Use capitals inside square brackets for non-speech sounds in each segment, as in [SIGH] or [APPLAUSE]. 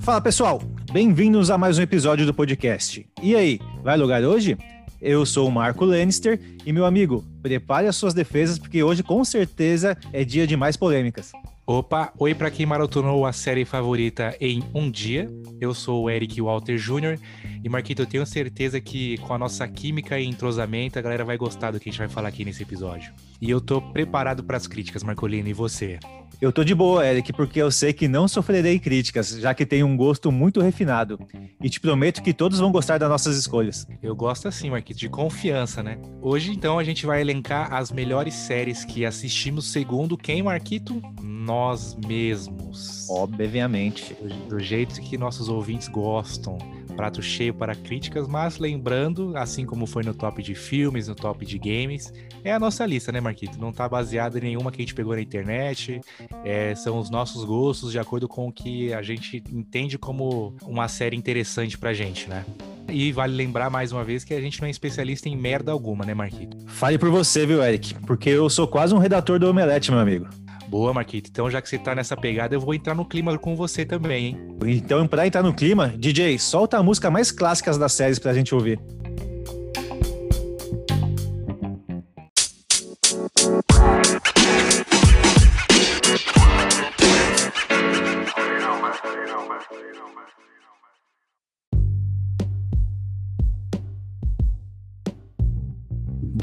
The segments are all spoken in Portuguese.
Fala pessoal, bem-vindos a mais um episódio do podcast. E aí, vai alugar hoje? Eu sou o Marco Lannister e meu amigo, prepare as suas defesas porque hoje com certeza é dia de mais polêmicas. Opa, oi para quem maratonou a série favorita em um dia. Eu sou o Eric Walter Jr. e Marquito, eu tenho certeza que com a nossa química e entrosamento a galera vai gostar do que a gente vai falar aqui nesse episódio. E eu tô preparado para as críticas, Marcolino, e você? Eu tô de boa, Eric, porque eu sei que não sofrerei críticas, já que tenho um gosto muito refinado. E te prometo que todos vão gostar das nossas escolhas. Eu gosto assim, Marquito, de confiança, né? Hoje, então, a gente vai elencar as melhores séries que assistimos segundo quem, Marquito? Nós mesmos. Obviamente. Do, do jeito que nossos ouvintes gostam prato cheio para críticas, mas lembrando, assim como foi no top de filmes, no top de games, é a nossa lista, né, Marquito? Não tá baseada em nenhuma que a gente pegou na internet, é, são os nossos gostos de acordo com o que a gente entende como uma série interessante pra gente, né? E vale lembrar mais uma vez que a gente não é especialista em merda alguma, né, Marquito? Fale por você, viu, Eric? Porque eu sou quase um redator do Omelete, meu amigo. Boa, Marquito. Então, já que você tá nessa pegada, eu vou entrar no clima com você também, hein? Então, pra entrar no clima, DJ, solta a música mais clássica das séries pra gente ouvir.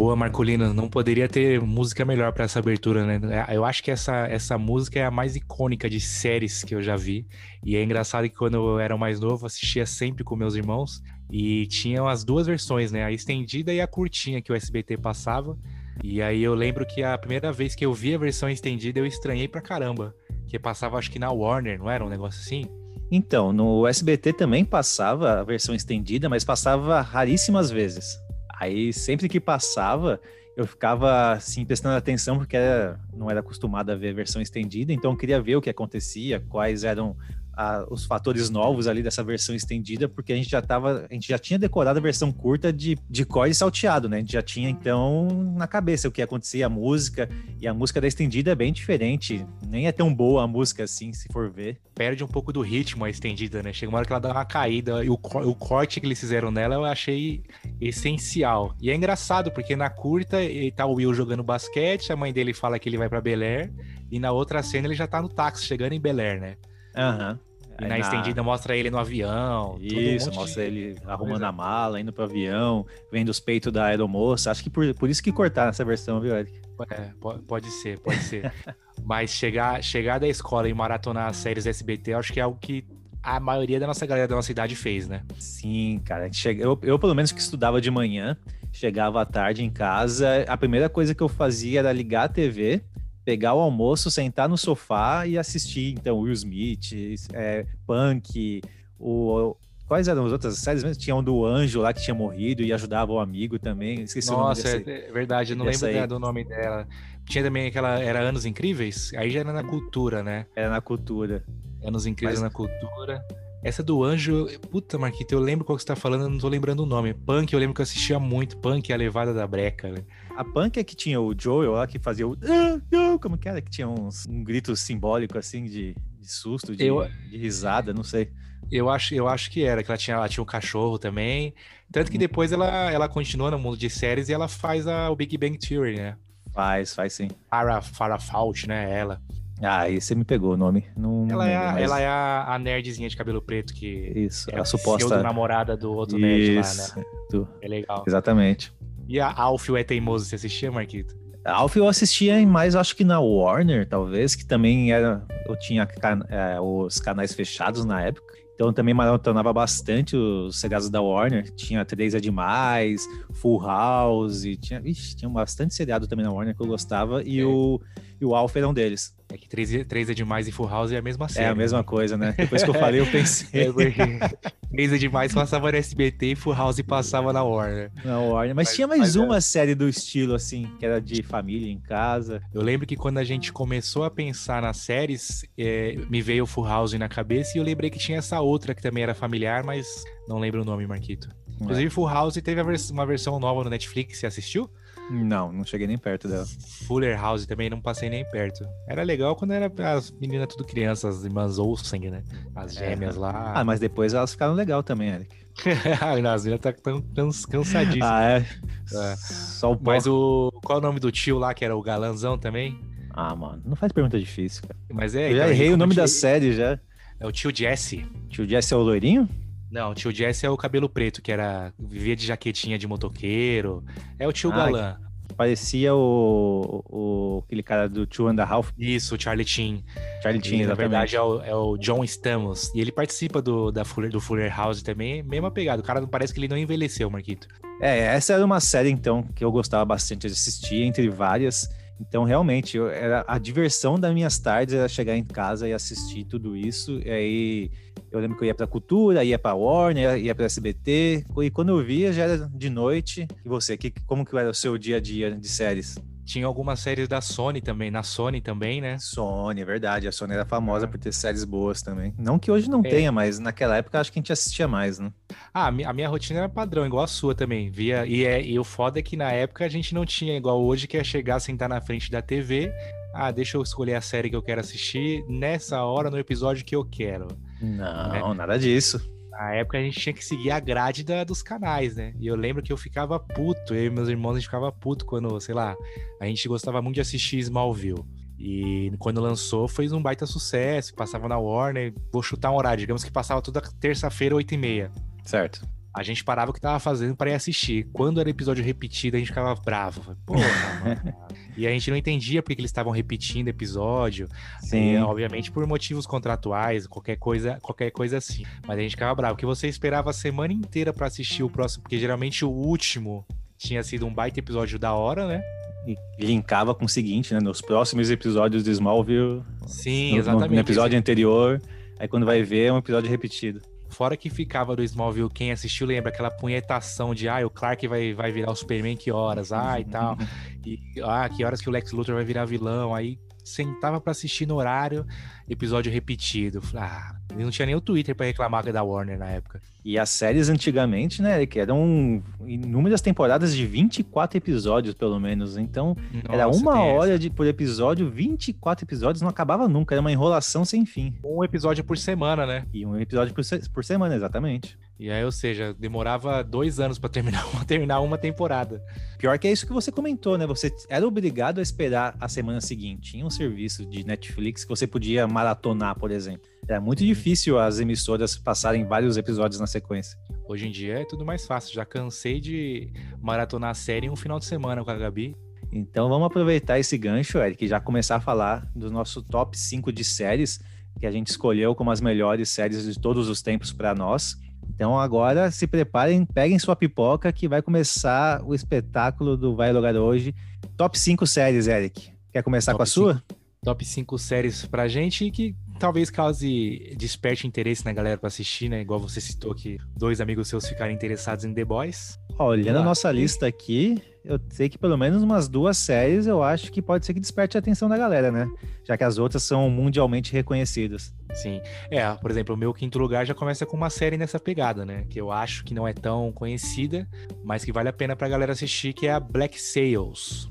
Boa, Marcolina. Não poderia ter música melhor para essa abertura, né? Eu acho que essa, essa música é a mais icônica de séries que eu já vi. E é engraçado que quando eu era mais novo, assistia sempre com meus irmãos. E tinham as duas versões, né? A estendida e a curtinha que o SBT passava. E aí eu lembro que a primeira vez que eu vi a versão estendida, eu estranhei pra caramba. Que passava, acho que na Warner, não era um negócio assim? Então, no SBT também passava a versão estendida, mas passava raríssimas vezes. Aí sempre que passava, eu ficava assim prestando atenção porque era, não era acostumado a ver versão estendida, então eu queria ver o que acontecia, quais eram a, os fatores novos ali dessa versão estendida, porque a gente já tava, a gente já tinha decorado a versão curta de, de core salteado, né? A gente já tinha então na cabeça o que acontecia, a música, e a música da estendida é bem diferente, nem é tão boa a música assim, se for ver. Perde um pouco do ritmo a estendida, né? Chega uma hora que ela dá uma caída, e o, o corte que eles fizeram nela eu achei essencial. E é engraçado, porque na curta ele tá o Will jogando basquete, a mãe dele fala que ele vai para Bel Air, e na outra cena ele já tá no táxi chegando em Bel Air, né? Aham. Uhum. E na, na, estendida mostra ele no avião. Isso, um mostra de... ele arrumando a mala, indo pro avião, vendo os peitos da aeromoça. Acho que por, por isso que cortaram essa versão, viu, Eric? É, pode ser, pode ser. [LAUGHS] Mas chegar, chegar da escola e maratonar as séries SBT, acho que é algo que a maioria da nossa galera da nossa idade fez, né? Sim, cara. Eu, eu, pelo menos, que estudava de manhã, chegava à tarde em casa, a primeira coisa que eu fazia era ligar a TV pegar o almoço, sentar no sofá e assistir, então, Will Smith, é, Punk, o... Quais eram as outras séries mesmo? Tinha um do Anjo lá que tinha morrido e ajudava o amigo também. Esqueci Nossa, o nome desse, é, é verdade, eu não lembro aí. do nome dela. Tinha também aquela. Era Anos Incríveis? Aí já era na cultura, né? Era na cultura. Anos Incríveis Mas... na cultura. Essa do Anjo, puta, Marquito, eu lembro qual que você tá falando, eu não tô lembrando o nome. Punk, eu lembro que eu assistia muito. Punk, a levada da breca, né? A Punk é que tinha o Joel lá que fazia o. Ah, como que era? Que tinha uns, um grito simbólico assim de, de susto, de, eu... de risada, não sei. Eu acho, eu acho que era, que ela tinha, ela tinha um cachorro também. Tanto que depois ela, ela continua no mundo de séries e ela faz a, o Big Bang Theory, né? Faz, faz sim. Farah, Farah Fawcett, né? Ela. Ah, aí você me pegou o nome. Não, ela, é a, ela é a, a, nerdzinha de cabelo preto que Isso, é a suposta namorada do outro Isso, nerd lá, né? Do... É legal. Exatamente. E a Alfio é teimoso, você assistia, Marquito? A Alfio eu assistia mais, acho que na Warner, talvez, que também era. Eu tinha é, os canais fechados na época. Então eu também maratonava bastante os seriados da Warner. Tinha Três é Demais, Full House, tinha, ixi, tinha bastante seriado também na Warner que eu gostava. E, é. o, e o Alpha era um deles. É que 3, 3 é demais e Full House é a mesma série. É a mesma né? coisa, né? Depois que eu falei, eu pensei. [LAUGHS] É 3 é demais passava no SBT e Full House passava na Warner. Na Warner. Mas, mas tinha mais mas uma é... série do estilo, assim, que era de família em casa. Eu lembro que quando a gente começou a pensar nas séries, é, me veio o Full House na cabeça e eu lembrei que tinha essa outra que também era familiar, mas não lembro o nome, Marquito. Inclusive, Full House teve vers uma versão nova no Netflix, você assistiu? Não, não cheguei nem perto dela. Fuller House também não passei nem perto. Era legal quando era as meninas tudo crianças, as irmãs Olsen, né? As gêmeas é. lá. Ah, mas depois elas ficaram legal também, Eric. [LAUGHS] as meninas tá tão cansadíssimas. Ah, é? é. Só o pó. Mas o. Qual é o nome do tio lá, que era o galanzão também? Ah, mano, não faz pergunta difícil, cara. Mas é. Eu já então, errei o nome da série já. É o tio Jesse. Tio Jesse é o loirinho? Não, o tio Jesse é o cabelo preto, que era. vivia de jaquetinha de motoqueiro. É o tio ah, Galã. Parecia o, o, aquele cara do Two and a Half. Isso, o Charlie Chin. Charlie Chin, Na verdade, é o, é o, John Stamos. E ele participa do, da Fuller, do Fuller House também, mesma pegada. O cara não parece que ele não envelheceu, Marquito. É, essa era uma série, então, que eu gostava bastante de assistir, entre várias. Então, realmente, eu, era a diversão das minhas tardes era chegar em casa e assistir tudo isso. E aí eu lembro que eu ia pra Cultura, ia pra Warner, ia pra SBT. E quando eu via, já era de noite. E você, que, como que era o seu dia a dia de séries? Tinha algumas séries da Sony também, na Sony também, né? Sony, é verdade. A Sony era famosa é. por ter séries boas também. Não que hoje não é. tenha, mas naquela época acho que a gente assistia mais, né? Ah, a minha rotina era padrão, igual a sua também. Via, e, é, e o foda é que na época a gente não tinha igual hoje, que é chegar, sentar na frente da TV. Ah, deixa eu escolher a série que eu quero assistir nessa hora, no episódio que eu quero. Não, né? nada disso. Na época a gente tinha que seguir a grade da, dos canais, né? E eu lembro que eu ficava puto, eu e meus irmãos a gente ficava puto quando, sei lá, a gente gostava muito de assistir Smallville. E quando lançou, foi um baita sucesso, passava na Warner. Vou chutar um horário, digamos que passava toda terça-feira, 8h30. Certo a gente parava o que tava fazendo para ir assistir. Quando era episódio repetido, a gente ficava bravo. Porra, [LAUGHS] mano. E a gente não entendia porque que eles estavam repetindo episódio. Sim. E, obviamente por motivos contratuais, qualquer coisa, qualquer coisa assim. Mas a gente ficava bravo, porque você esperava a semana inteira para assistir o próximo, porque geralmente o último tinha sido um baita episódio da hora, né? E linkava com o seguinte, né? Nos próximos episódios de Smallville. Sim, exatamente. No, no episódio anterior. Aí quando vai ver, é um episódio repetido. Fora que ficava do Smallville, quem assistiu lembra aquela punhetação de ah, o Clark vai, vai virar o Superman que horas, ah, e tal. E ah, que horas que o Lex Luthor vai virar vilão. Aí sentava para assistir no horário, episódio repetido. Ah, não tinha nem o Twitter para reclamar da Warner na época. E as séries antigamente, né, que eram inúmeras temporadas de 24 episódios, pelo menos. Então, Nossa, era uma hora de, por episódio, 24 episódios, não acabava nunca, era uma enrolação sem fim. Um episódio por semana, né? E um episódio por, por semana, exatamente. E aí, ou seja, demorava dois anos para terminar, [LAUGHS] uma, terminar uma temporada. Pior que é isso que você comentou, né? Você era obrigado a esperar a semana seguinte. Tinha um serviço de Netflix que você podia maratonar, por exemplo. Era muito uhum. difícil as emissoras passarem vários episódios na sequência. Hoje em dia é tudo mais fácil. Já cansei de maratonar a série em um final de semana com a Gabi. Então vamos aproveitar esse gancho, Eric, e já começar a falar do nosso top 5 de séries que a gente escolheu como as melhores séries de todos os tempos para nós. Então agora se preparem, peguem sua pipoca que vai começar o espetáculo do Vai Logar hoje. Top 5 séries, Eric. Quer começar top com a 5, sua? Top 5 séries pra gente que talvez cause desperte interesse na galera para assistir, né? Igual você citou que dois amigos seus ficaram interessados em The Boys. Olhando a nossa lista aqui, eu sei que pelo menos umas duas séries eu acho que pode ser que desperte a atenção da galera, né? Já que as outras são mundialmente reconhecidas. Sim. É, por exemplo, o meu quinto lugar já começa com uma série nessa pegada, né? Que eu acho que não é tão conhecida, mas que vale a pena pra galera assistir, que é a Black Sails.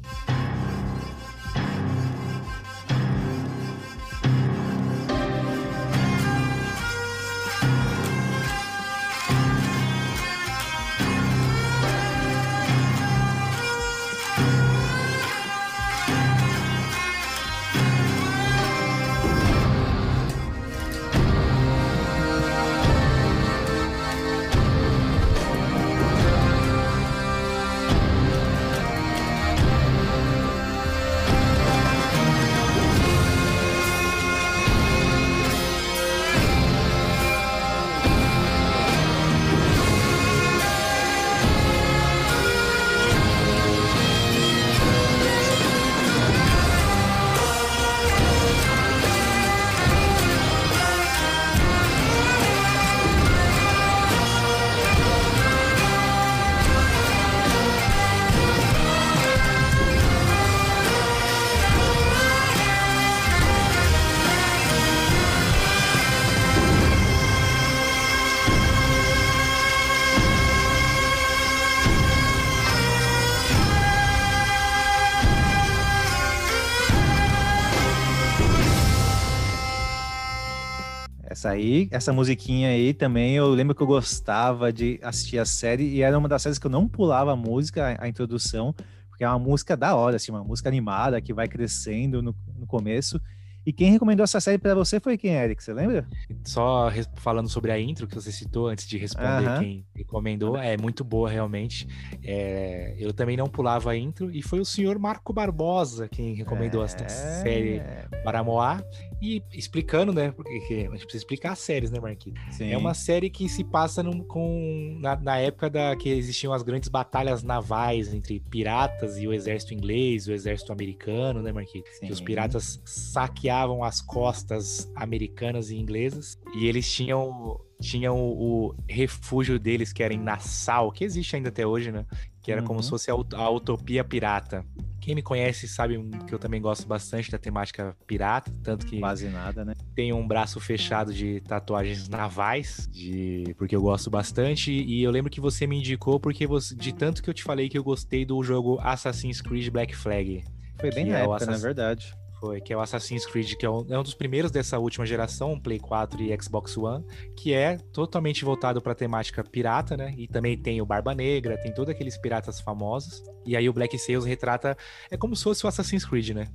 Aí, essa musiquinha aí também, eu lembro que eu gostava de assistir a série e era uma das séries que eu não pulava a música, a, a introdução, porque é uma música da hora, assim, uma música animada que vai crescendo no, no começo. E quem recomendou essa série para você foi quem, Eric? Você lembra? Só falando sobre a intro que você citou antes de responder quem recomendou, é muito boa realmente. É, eu também não pulava a intro e foi o senhor Marco Barbosa quem recomendou é... essa série para Moá. E explicando, né? Porque a gente precisa explicar as séries, né, Marquinhos? É uma série que se passa com, na, na, época da, que existiam as grandes batalhas navais entre piratas e o exército inglês, o exército americano, né, Marquinhos? Que os piratas saqueavam as costas americanas e inglesas e eles tinham tinham o, o, refúgio deles, que era em Nassau, que existe ainda até hoje, né? Que era uhum. como se fosse a, a, utopia pirata. Quem me conhece sabe que eu também gosto bastante da temática pirata, tanto que. Quase nada, né? Tenho um braço fechado de tatuagens navais, de porque eu gosto bastante. E eu lembro que você me indicou porque você, de tanto que eu te falei que eu gostei do jogo Assassin's Creed Black Flag. Foi bem na é época, Assass... na verdade. Foi, que é o Assassin's Creed, que é um, é um dos primeiros dessa última geração, Play 4 e Xbox One, que é totalmente voltado para temática pirata, né? E também tem o Barba Negra, tem todos aqueles piratas famosos. E aí o Black Sails retrata. É como se fosse o Assassin's Creed, né?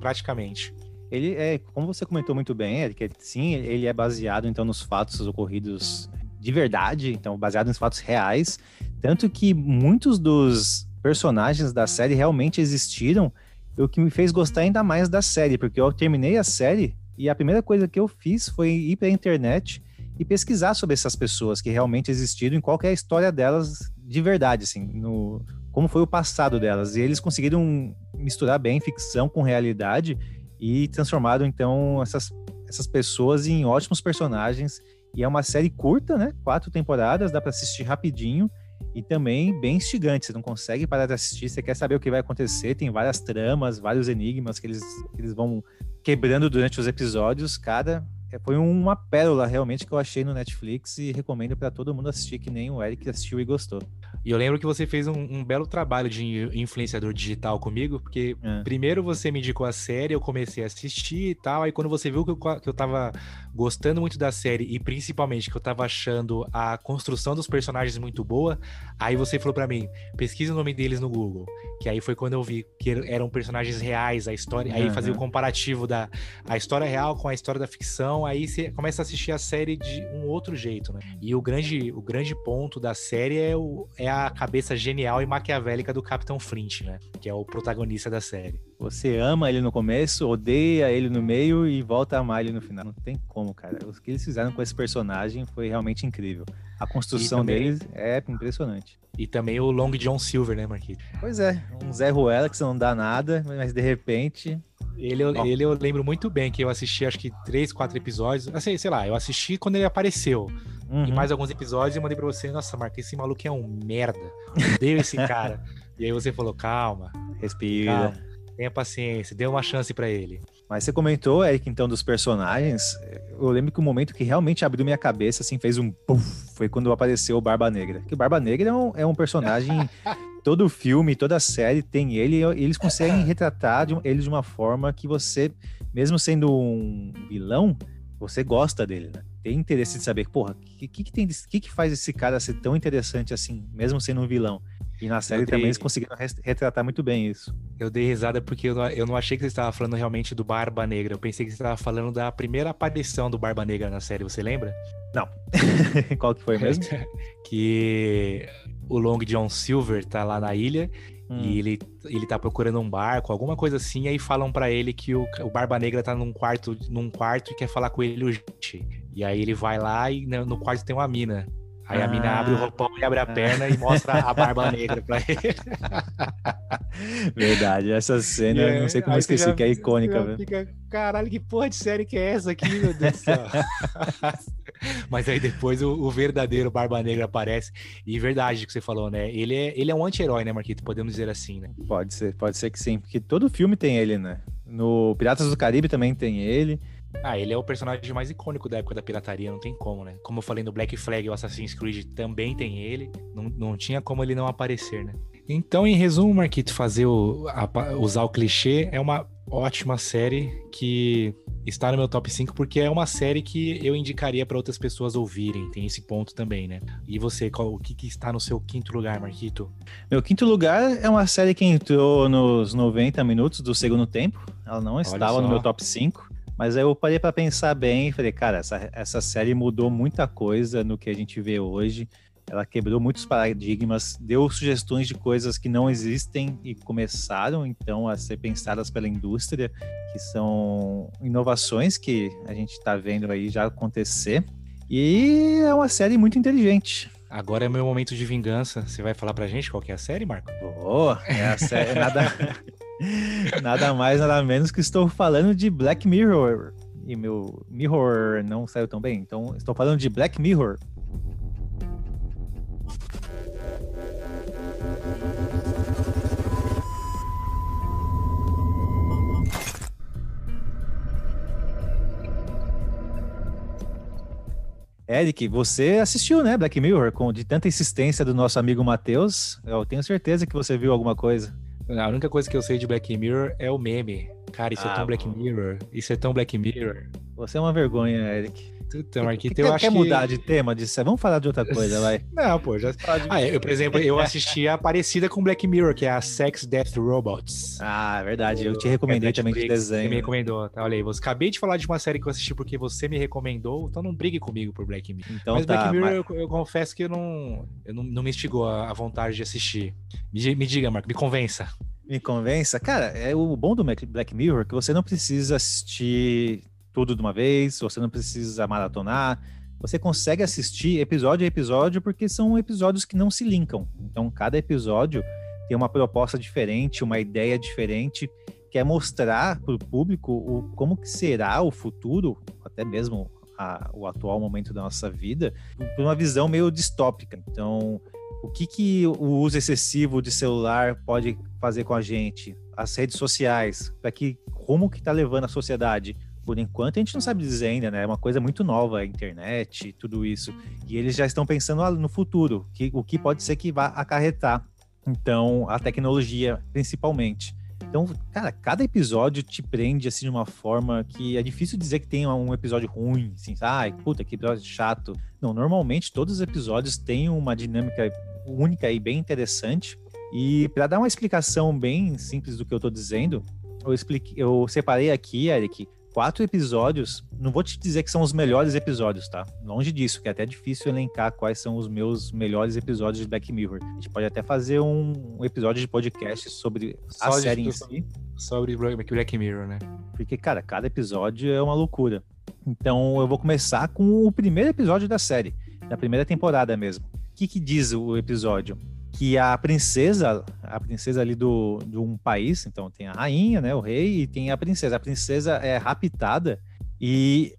Praticamente. Ele é, como você comentou muito bem, Eric, sim, ele é baseado então nos fatos ocorridos de verdade, então baseado nos fatos reais, tanto que muitos dos personagens da série realmente existiram o que me fez gostar ainda mais da série, porque eu terminei a série e a primeira coisa que eu fiz foi ir para a internet e pesquisar sobre essas pessoas que realmente existiram e qual é a história delas de verdade, assim, no como foi o passado delas. E eles conseguiram misturar bem ficção com realidade e transformaram então essas, essas pessoas em ótimos personagens. E é uma série curta, né? Quatro temporadas, dá para assistir rapidinho e também bem instigante. Você não consegue parar de assistir, você quer saber o que vai acontecer. Tem várias tramas, vários enigmas que eles, que eles vão quebrando durante os episódios. Cada é, foi uma pérola realmente que eu achei no Netflix e recomendo para todo mundo assistir, que nem o Eric assistiu e gostou. E eu lembro que você fez um, um belo trabalho de influenciador digital comigo, porque é. primeiro você me indicou a série, eu comecei a assistir e tal, aí quando você viu que eu, que eu tava gostando muito da série e principalmente que eu tava achando a construção dos personagens muito boa, aí você falou para mim, pesquisa o nome deles no Google, que aí foi quando eu vi que eram personagens reais, a história, uhum. aí fazia o comparativo da a história real com a história da ficção, aí você começa a assistir a série de um outro jeito, né? E o grande, o grande ponto da série é, o, é a cabeça genial e maquiavélica do Capitão Flint, né? Que é o protagonista da série. Você ama ele no começo, odeia ele no meio e volta a amar ele no final. Não tem como, cara. O que eles fizeram com esse personagem foi realmente incrível. A construção também... deles é impressionante. E também o Long John Silver, né, Marquinhos? Pois é, um Zé Ruela que não dá nada, mas de repente ele, ele eu lembro muito bem que eu assisti acho que três, quatro episódios. Assim, sei lá, eu assisti quando ele apareceu. Uhum. E mais alguns episódios e mandei pra você, nossa, Marca, esse maluco é um merda. Odeio esse [LAUGHS] cara. e aí você falou, calma. Respira. Calma, tenha paciência, dê uma chance para ele. Mas você comentou, Eric, então, dos personagens. Eu lembro que o momento que realmente abriu minha cabeça, assim, fez um puff, foi quando apareceu o Barba Negra. Que o Barba Negra é um, é um personagem [LAUGHS] todo filme, toda série tem ele, e eles conseguem retratar de, ele de uma forma que você, mesmo sendo um vilão, você gosta dele, né? Tem interesse de saber, porra, o que, que, que, tem, que, que faz esse cara ser tão interessante assim, mesmo sendo um vilão? E na série dei... também eles conseguiram retratar muito bem isso. Eu dei risada porque eu não, eu não achei que você estava falando realmente do Barba Negra. Eu pensei que você estava falando da primeira aparição do Barba Negra na série, você lembra? Não. [LAUGHS] Qual que foi mesmo? [LAUGHS] que o Long John Silver tá lá na ilha hum. e ele, ele tá procurando um barco, alguma coisa assim, aí falam para ele que o, o Barba Negra tá num quarto, num quarto e quer falar com ele urgente. E aí ele vai lá e no quarto tem uma mina. Aí ah. a mina abre o roupão e abre a perna e mostra a barba [LAUGHS] negra pra ele. Verdade, essa cena, é, não sei como eu esqueci, já, que é icônica, velho. Fica, caralho, que porra de série que é essa aqui, meu Deus do céu? [LAUGHS] Mas aí depois o, o, verdadeiro Barba Negra aparece. E verdade que você falou, né? Ele é, ele é um anti-herói, né, Marquito? Podemos dizer assim, né? Pode ser, pode ser que sim, porque todo filme tem ele, né? No Piratas do Caribe também tem ele. Ah, ele é o personagem mais icônico da época da pirataria, não tem como, né? Como eu falei no Black Flag, o Assassin's Creed também tem ele. Não, não tinha como ele não aparecer, né? Então, em resumo, Marquito, fazer o, a, usar o clichê é uma ótima série que está no meu top 5 porque é uma série que eu indicaria para outras pessoas ouvirem. Tem esse ponto também, né? E você, qual, o que, que está no seu quinto lugar, Marquito? Meu quinto lugar é uma série que entrou nos 90 minutos do segundo tempo. Ela não estava no meu top 5. Mas aí eu parei para pensar bem e falei, cara, essa, essa série mudou muita coisa no que a gente vê hoje. Ela quebrou muitos paradigmas, deu sugestões de coisas que não existem e começaram então a ser pensadas pela indústria, que são inovações que a gente está vendo aí já acontecer. E é uma série muito inteligente. Agora é meu momento de vingança. Você vai falar pra gente qual que é a série, Marco? Oh, é a série nada, nada mais, nada menos que estou falando de Black Mirror. E meu Mirror não saiu tão bem, então estou falando de Black Mirror, Eric, você assistiu, né, Black Mirror, com de tanta insistência do nosso amigo Matheus. Eu tenho certeza que você viu alguma coisa. A única coisa que eu sei de Black Mirror é o meme. Cara, isso é ah, é tão Black Mirror. Isso é tão Black Mirror. Você é uma vergonha, Eric. Então, Marquito, eu acho quer mudar de tema disso? Vamos falar de outra coisa, vai. [LAUGHS] Não, pô, já. Ah, eu, por exemplo, eu [LAUGHS] assisti a parecida com Black Mirror, que é a Sex Death Robots. Ah, verdade. Eu te recomendei é também de desenho. Você me recomendou, tá? Olha aí, você acabei de falar de uma série que eu assisti porque você me recomendou, então não brigue comigo por Black Mirror. Então, mas tá, Black Mirror, mas... eu, eu, confesso que eu não, eu não, não me instigou a, a vontade de assistir. Me, me diga, Marco, me convença. Me convença? Cara, é o bom do Black Mirror é que você não precisa assistir tudo de uma vez, você não precisa maratonar, você consegue assistir episódio a episódio porque são episódios que não se linkam. Então, cada episódio tem uma proposta diferente, uma ideia diferente, que é mostrar para o público o, como que será o futuro, até mesmo a, o atual momento da nossa vida, por uma visão meio distópica. Então, o que, que o uso excessivo de celular pode fazer com a gente? As redes sociais, para que rumo que está levando a sociedade? Por enquanto a gente não sabe dizer ainda, né? É uma coisa muito nova, a internet, tudo isso. E eles já estão pensando no futuro, que, o que pode ser que vá acarretar. Então, a tecnologia, principalmente. Então, cara, cada episódio te prende assim de uma forma que é difícil dizer que tem um episódio ruim, assim, ai, puta, que episódio chato. Não, normalmente todos os episódios têm uma dinâmica única e bem interessante. E para dar uma explicação bem simples do que eu tô dizendo, eu, expliquei, eu separei aqui, Eric, quatro episódios. Não vou te dizer que são os melhores episódios, tá? Longe disso, que é até difícil elencar quais são os meus melhores episódios de Black Mirror. A gente pode até fazer um, episódio de podcast sobre Só a série em si. Sobre Black Mirror, né? Porque, cara, cada episódio é uma loucura. Então eu vou começar com o primeiro episódio da série, da primeira temporada mesmo. O que, que diz o episódio? Que a princesa, a princesa ali do, de um país, então tem a rainha, né, o rei, e tem a princesa. A princesa é raptada e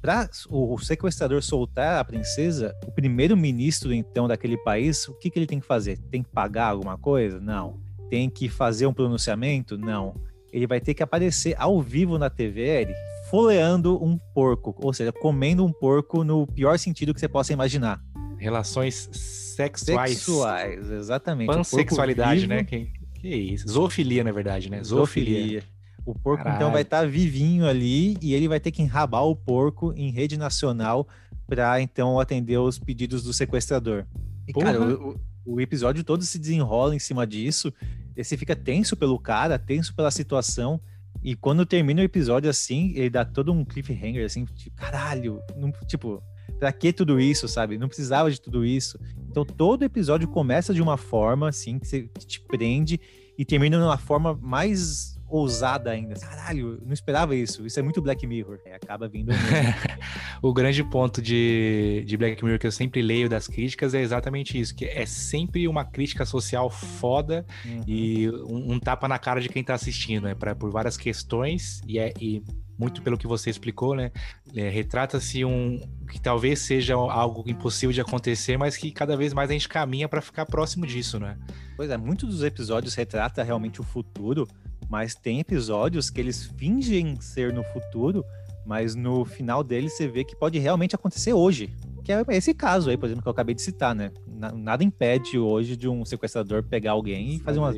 para o sequestrador soltar a princesa, o primeiro-ministro então daquele país, o que, que ele tem que fazer? Tem que pagar alguma coisa? Não. Tem que fazer um pronunciamento? Não. Ele vai ter que aparecer ao vivo na TV, foleando um porco, ou seja, comendo um porco no pior sentido que você possa imaginar relações sexuais. Sexuais, exatamente. Pansexualidade, né? Que, que isso? Zoofilia, na verdade, né? Zoofilia. Zoofilia. O porco, então, Caralho. então, vai estar tá vivinho ali e ele vai ter que enrabar o porco em rede nacional para, então, atender os pedidos do sequestrador. E, cara, o, o, episódio todo se desenrola em cima disso. Você fica tenso pelo cara, tenso pela situação. E quando termina o episódio assim, ele dá todo um cliffhanger, assim, tipo, caralho, não, tipo, Pra que tudo isso, sabe? Não precisava de tudo isso. Então todo episódio começa de uma forma, assim, que, você, te prende e termina de uma forma mais ousada ainda. Caralho, não esperava isso. Isso é muito Black Mirror. É, acaba vindo. [LAUGHS] o grande ponto de, de Black Mirror que eu sempre leio das críticas é exatamente isso: que é sempre uma crítica social foda uhum. e um, um, tapa na cara de quem tá assistindo, né? Pra, por várias questões, e, é, e muito pelo que você explicou, né? É, Retrata-se um que talvez seja algo impossível de acontecer, mas que cada vez mais a gente caminha para ficar próximo disso, né? Pois é, muitos dos episódios retrata realmente o futuro, mas tem episódios que eles fingem ser no futuro, mas no final deles você vê que pode realmente acontecer hoje. Que é esse caso aí, por exemplo, que eu acabei de citar, né? Nada impede hoje de um sequestrador pegar alguém e fazer uma,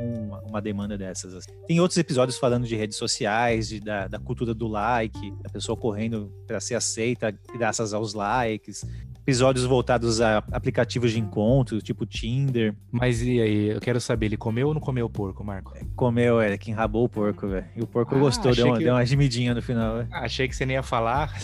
uma, uma, demanda dessas. Assim. Tem outros episódios falando de redes sociais, de, da, da cultura do like, da pessoa correndo para ser aceita graças aos likes episódios voltados a aplicativos de encontro, tipo Tinder. Mas e aí, eu quero saber, ele comeu ou não comeu o porco, Marco? Comeu, Eric, enrabou o porco, velho. E o porco ah, gostou, deu uma, que... deu uma gemidinha no final, véio. Achei que você nem ia falar.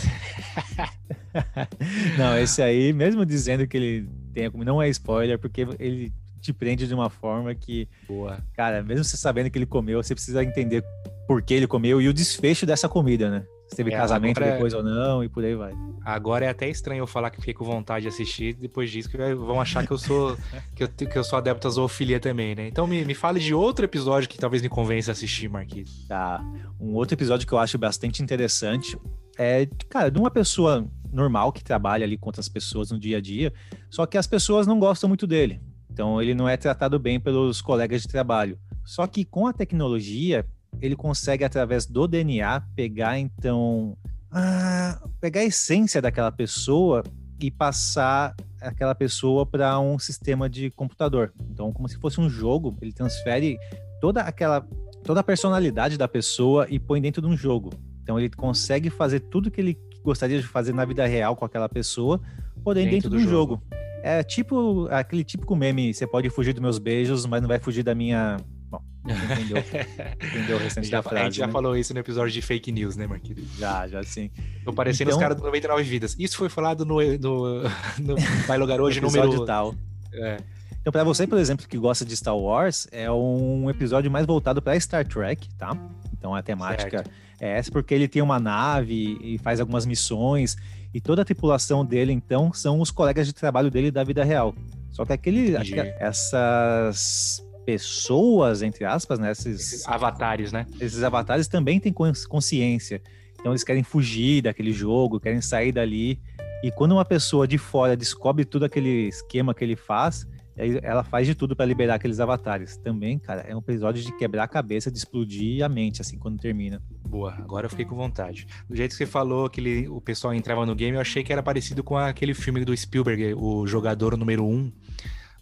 [LAUGHS] não, esse aí, mesmo dizendo que ele tenha comido, não é spoiler, porque ele te prende de uma forma que. Boa. Cara, mesmo você sabendo que ele comeu, você precisa entender por que ele comeu e o desfecho dessa comida, né? Se teve é, casamento é depois é... ou não, e por aí vai. Agora é até estranho eu falar que fiquei com vontade de assistir depois disso, que vão achar que eu sou [LAUGHS] que eu, que eu sou adepto à zoofilia também, né? Então me, me fale de outro episódio que talvez me convença a assistir, Marquinhos. Tá. Um outro episódio que eu acho bastante interessante é, cara, de uma pessoa normal que trabalha ali com outras pessoas no dia a dia, só que as pessoas não gostam muito dele. Então ele não é tratado bem pelos colegas de trabalho. Só que com a tecnologia, ele consegue, através do DNA, pegar então. Ah, pegar a essência daquela pessoa e passar aquela pessoa para um sistema de computador. Então, como se fosse um jogo, ele transfere toda aquela toda a personalidade da pessoa e põe dentro de um jogo. Então, ele consegue fazer tudo que ele gostaria de fazer na vida real com aquela pessoa, porém dentro, dentro de um jogo. jogo. É tipo aquele típico meme, você pode fugir dos meus beijos, mas não vai fugir da minha entendeu, [LAUGHS] entendeu o restante já, da frase. A gente já né? falou isso no episódio de fake news, né, Marquinhos? Já, já sim. Tô parecendo então... os caras do 99 Vidas. Isso foi falado no, no, [LAUGHS] no Bailo Garoto número... tal. É. Então, para você, por exemplo, que gosta de Star Wars, é um episódio mais voltado para Star Trek, tá? Então, a temática certo. é essa, porque ele tem uma nave e faz algumas missões, e toda a tripulação dele, então, são os colegas de trabalho dele da vida real. Só que aquele, aquele essas pessoas, entre aspas, né? Esses, esses avatares, né? Esses avatares também têm consciência. Então eles querem fugir daquele jogo, querem sair dali. E quando uma pessoa de fora descobre tudo aquele esquema que ele faz, ela faz de tudo para liberar aqueles avatares. Também, cara, é um episódio de quebrar a cabeça, de explodir a mente, assim, quando termina. Boa, agora eu fiquei com vontade. Do jeito que você falou que ele, o pessoal entrava no game, eu achei que era parecido com aquele filme do Spielberg, o Jogador Número 1. Um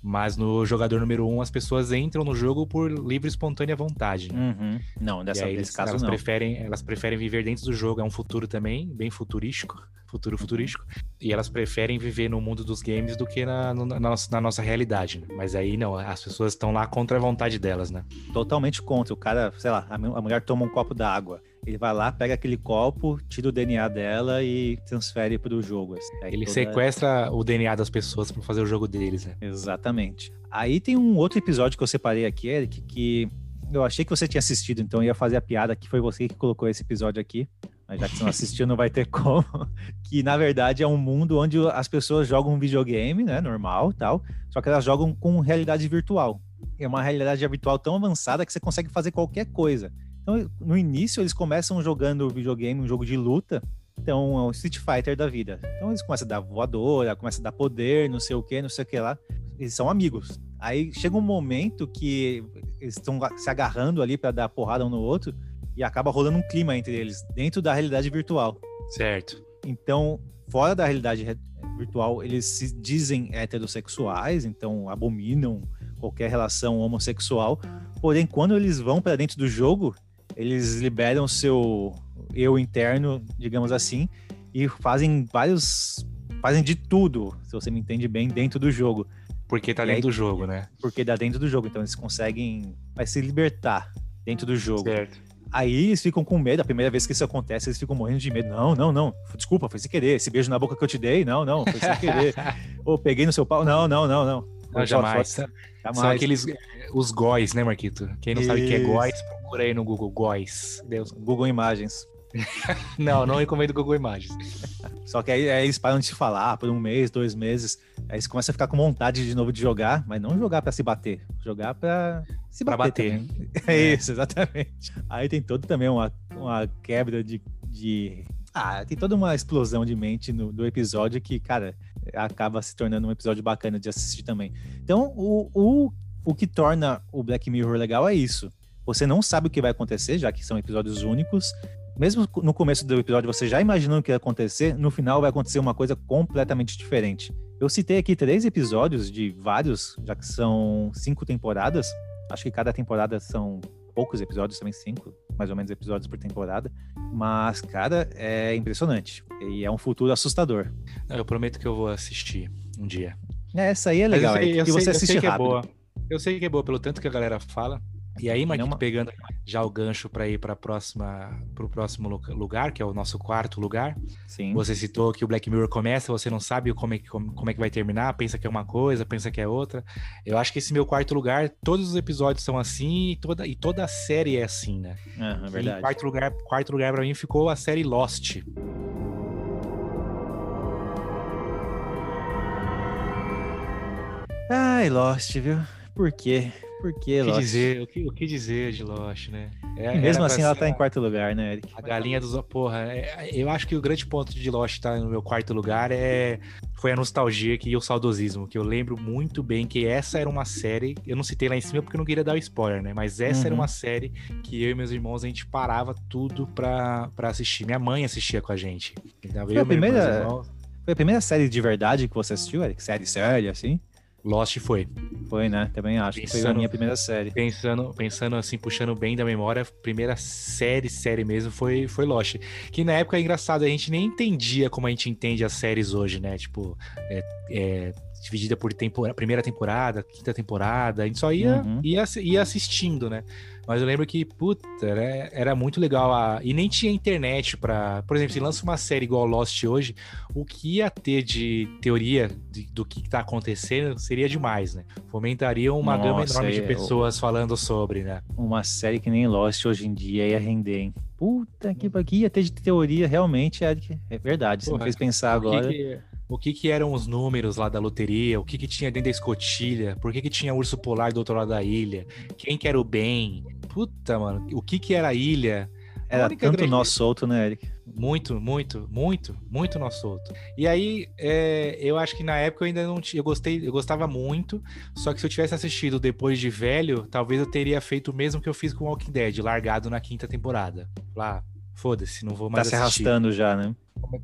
mas no jogador número um, as pessoas entram no jogo por livre e espontânea vontade. Uhum. Não, dessa vez caso elas não. Preferem, elas preferem viver dentro do jogo, é um futuro também, bem futurístico. [LAUGHS] Futuro futurístico. E elas preferem viver no mundo dos games do que na, na, nossa, na nossa realidade. Né? Mas aí não, as pessoas estão lá contra a vontade delas, né? Totalmente contra. O cara, sei lá, a mulher toma um copo d'água ele vai lá, pega aquele copo, tira o DNA dela e transfere para o jogo. Assim. ele toda... sequestra o DNA das pessoas para fazer o jogo deles, né? Exatamente. Aí tem um outro episódio que eu separei aqui, Eric, que eu achei que você tinha assistido, então eu ia fazer a piada que foi você que colocou esse episódio aqui. Mas já que você não assistiu, não vai ter como. [LAUGHS] Que na verdade é um mundo onde as pessoas jogam um videogame, né? Normal tal. Só que elas jogam com realidade virtual. É uma realidade virtual tão avançada que você consegue fazer qualquer coisa. Então, no início, eles começam jogando videogame, um jogo de luta. Então, é o Street Fighter da vida. Então, eles começam a dar voadora, começam a dar poder, não sei o que, não sei o que lá. Eles são amigos. Aí chega um momento que eles estão se agarrando ali para dar porrada um no outro e acaba rolando um clima entre eles, dentro da realidade virtual. Certo. Então, fora da realidade virtual, eles se dizem heterossexuais, então abominam qualquer relação homossexual. Porém, quando eles vão para dentro do jogo, eles liberam seu eu interno, digamos assim, e fazem vários. fazem de tudo, se você me entende bem, dentro do jogo. Porque tá dentro aí, do jogo, né? Porque dá dentro do jogo, então eles conseguem vai se libertar dentro do jogo. Certo. Aí eles ficam com medo, a primeira vez que isso acontece, eles ficam morrendo de medo. Não, não, não. Desculpa, foi sem querer. Esse beijo na boca que eu te dei, não, não, foi sem querer. [LAUGHS] Ou peguei no seu pau, não, não, não, não. Não, jamais. jamais. São aqueles os góis, né, Marquito? Quem não Isso. sabe o que é góis, procura aí no Google góis. Deus, Google Imagens. [LAUGHS] não, não recomendo Google Imagens. [LAUGHS] Só que aí, aí, eles param de se falar por um mês, dois meses. Aí eles começam a ficar com vontade de novo de jogar, mas não jogar para se bater, jogar para se bater. bater. É. é [LAUGHS] isso, exatamente. Aí tem todo também uma, uma quebra de, de. Ah, tem toda uma explosão de mente no, do episódio que, cara, acaba se tornando um episódio bacana de assistir também. Então, o, o o que torna o Black Mirror legal é isso. Você não sabe o que vai acontecer, já que são episódios únicos, mesmo no começo do episódio você já imaginando o que ia acontecer, no final vai acontecer uma coisa completamente diferente. Eu citei aqui três episódios de vários, já que são cinco temporadas. Acho que cada temporada são poucos episódios, também cinco, mais ou menos episódios por temporada. Mas, cara, é impressionante. E é um futuro assustador. Eu prometo que eu vou assistir um dia. É, essa aí é legal. Mas eu sei, eu e você sei, eu assiste sei que é rápido. boa. Eu sei que é boa pelo tanto que a galera fala. E aí, Mike, Não, ma- pegando já o gancho para ir para próxima para o próximo lu- lugar, que é o nosso quarto lugar. Sim. Você citou que o Black Mirror começa, você não sabe como é, que, como, como é que vai terminar, pensa que é uma coisa, pensa que é outra. Eu acho que esse meu quarto lugar, todos os episódios são assim e toda, e toda a série é assim, né? É E verdade. quarto lugar, quarto lugar para mim ficou a série Lost. Ai, Lost, viu? Por quê? Por quê, O que Lost? dizer, o que, o que dizer de Lost, né? É- E era mesmo assim, ela tá em quarto lugar, né, Eric? A galinha dos. Porra, é- eu acho que o grande ponto de Lost estar no meu quarto lugar é foi a nostalgia que- e o saudosismo, que eu lembro muito bem que essa era uma série. Eu não citei lá em cima porque eu não queria dar o spoiler, né? Mas essa era Uhum. uma série que eu e meus irmãos a gente parava tudo pra, pra assistir. Minha mãe assistia com a gente. Foi a primeira- Foi a primeira série de verdade que você assistiu, Eric? Série séria, assim? Lost foi. Foi, né? Também acho que foi a Pensando- minha primeira série. Pensando, pensando assim, puxando bem da memória, a primeira série, série mesmo foi, foi Lost. Que na época é engraçado, a gente nem entendia como a gente entende as séries hoje, né? Tipo, é, é, dividida por temporada, primeira temporada, quinta temporada, a gente só ia, Uhum. ia, ia assistindo, né? Mas eu lembro que, puta, era, era muito legal. A, e nem tinha internet pra. Por exemplo, se lança uma série igual Lost hoje, o que ia ter de teoria de- do que tá acontecendo seria demais, né? Fomentaria uma gama Nossa, enorme de é, pessoas falando sobre, né? Uma série que nem Lost hoje em dia ia render, hein? Puta que pariu. ia ter de teoria, realmente, Eric. É verdade. Você me fez pensar O que agora. que, o que que eram os números lá da loteria? O que que tinha dentro da escotilha? Por que que tinha urso polar do outro lado da ilha? Quem que era o bem? Puta, mano, o que que era a ilha? Era tanto grande- nó solto, né, Eric? Muito, muito, muito, muito nó solto. E aí, é, eu acho que na época eu ainda não tinha. Eu gostei, eu gostava muito. Só que se eu tivesse assistido depois de velho, talvez eu teria feito o mesmo que eu fiz com Walking Dead, largado na quinta temporada. Lá, foda-se, não vou Tá mais se assistir. arrastando já, né?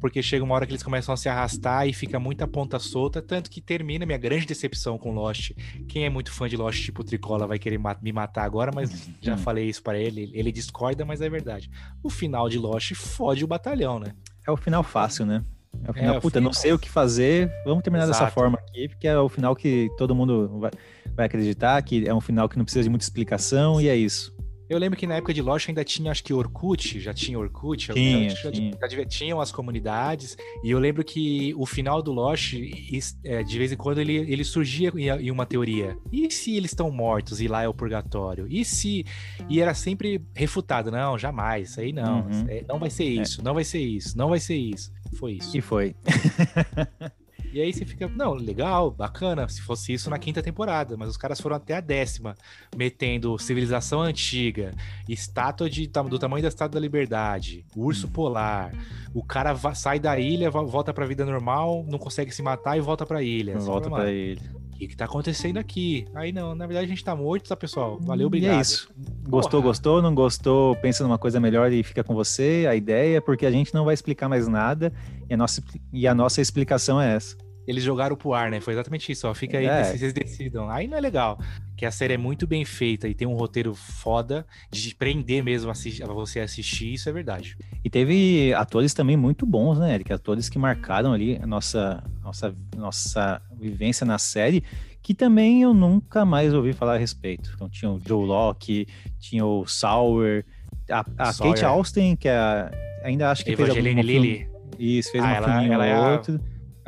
Porque chega uma hora que eles começam a se arrastar e fica muita ponta solta, tanto que termina minha grande decepção com Lost. Quem é muito fã de Lost, tipo Tricola, vai querer ma- me matar agora, mas já Hum. falei isso pra ele. Ele discorda, mas é verdade. O final de Lost fode o batalhão, né? É o final fácil, né? É o final, É, puta, não final- sei o que fazer, vamos terminar dessa Exato. forma aqui, porque é o final que todo mundo vai, vai acreditar, que é um final que não precisa de muita explicação, e é isso. Eu lembro que na época de Lost ainda tinha, acho que Orkut, já tinha Orkut. Tinha, já, tinha. já devia- tinham as comunidades, e eu lembro que o final do Lost, é, de vez em quando, ele, ele surgia em, uma teoria. E se eles estão mortos e lá é o purgatório? E se... E era sempre refutado, não, jamais, isso aí não, Uhum. é, não vai ser isso, não vai ser isso, não vai ser isso. Foi isso. E foi. [LAUGHS] E aí você fica, não, legal, bacana, se fosse isso na quinta temporada, mas os caras foram até a décima, metendo civilização antiga, estátua de, do tamanho da estátua da liberdade, urso polar, o cara sai da ilha, vo- volta pra vida normal, não consegue se matar e volta pra ilha. Volta fala, pra "Mano, ele. O que, que tá acontecendo aqui? Aí não, na verdade a gente tá morto, tá, pessoal? Valeu, E obrigado. é isso. Gostou, Porra. gostou, não gostou, pensa numa coisa melhor e fica com você, a ideia, porque a gente não vai explicar mais nada, e a nossa, e a nossa explicação é essa. Eles jogaram pro ar, né? Foi exatamente isso, ó. Fica aí, É. vocês decidam. Aí não é legal. Que a série é muito bem feita e tem um roteiro foda de prender mesmo assi- a você assistir, isso é verdade. E teve atores também muito bons, né, Eric? Atores que marcaram ali a nossa, nossa, nossa vivência na série, que também eu nunca mais ouvi falar a respeito. Então tinha o Joe Locke, tinha o Sauer, a, a. Kate Austin, que é a- ainda acho que fez algum Evangeline filme- Lilly, Isso, fez Ah, um ela- filminho ela é a- outro.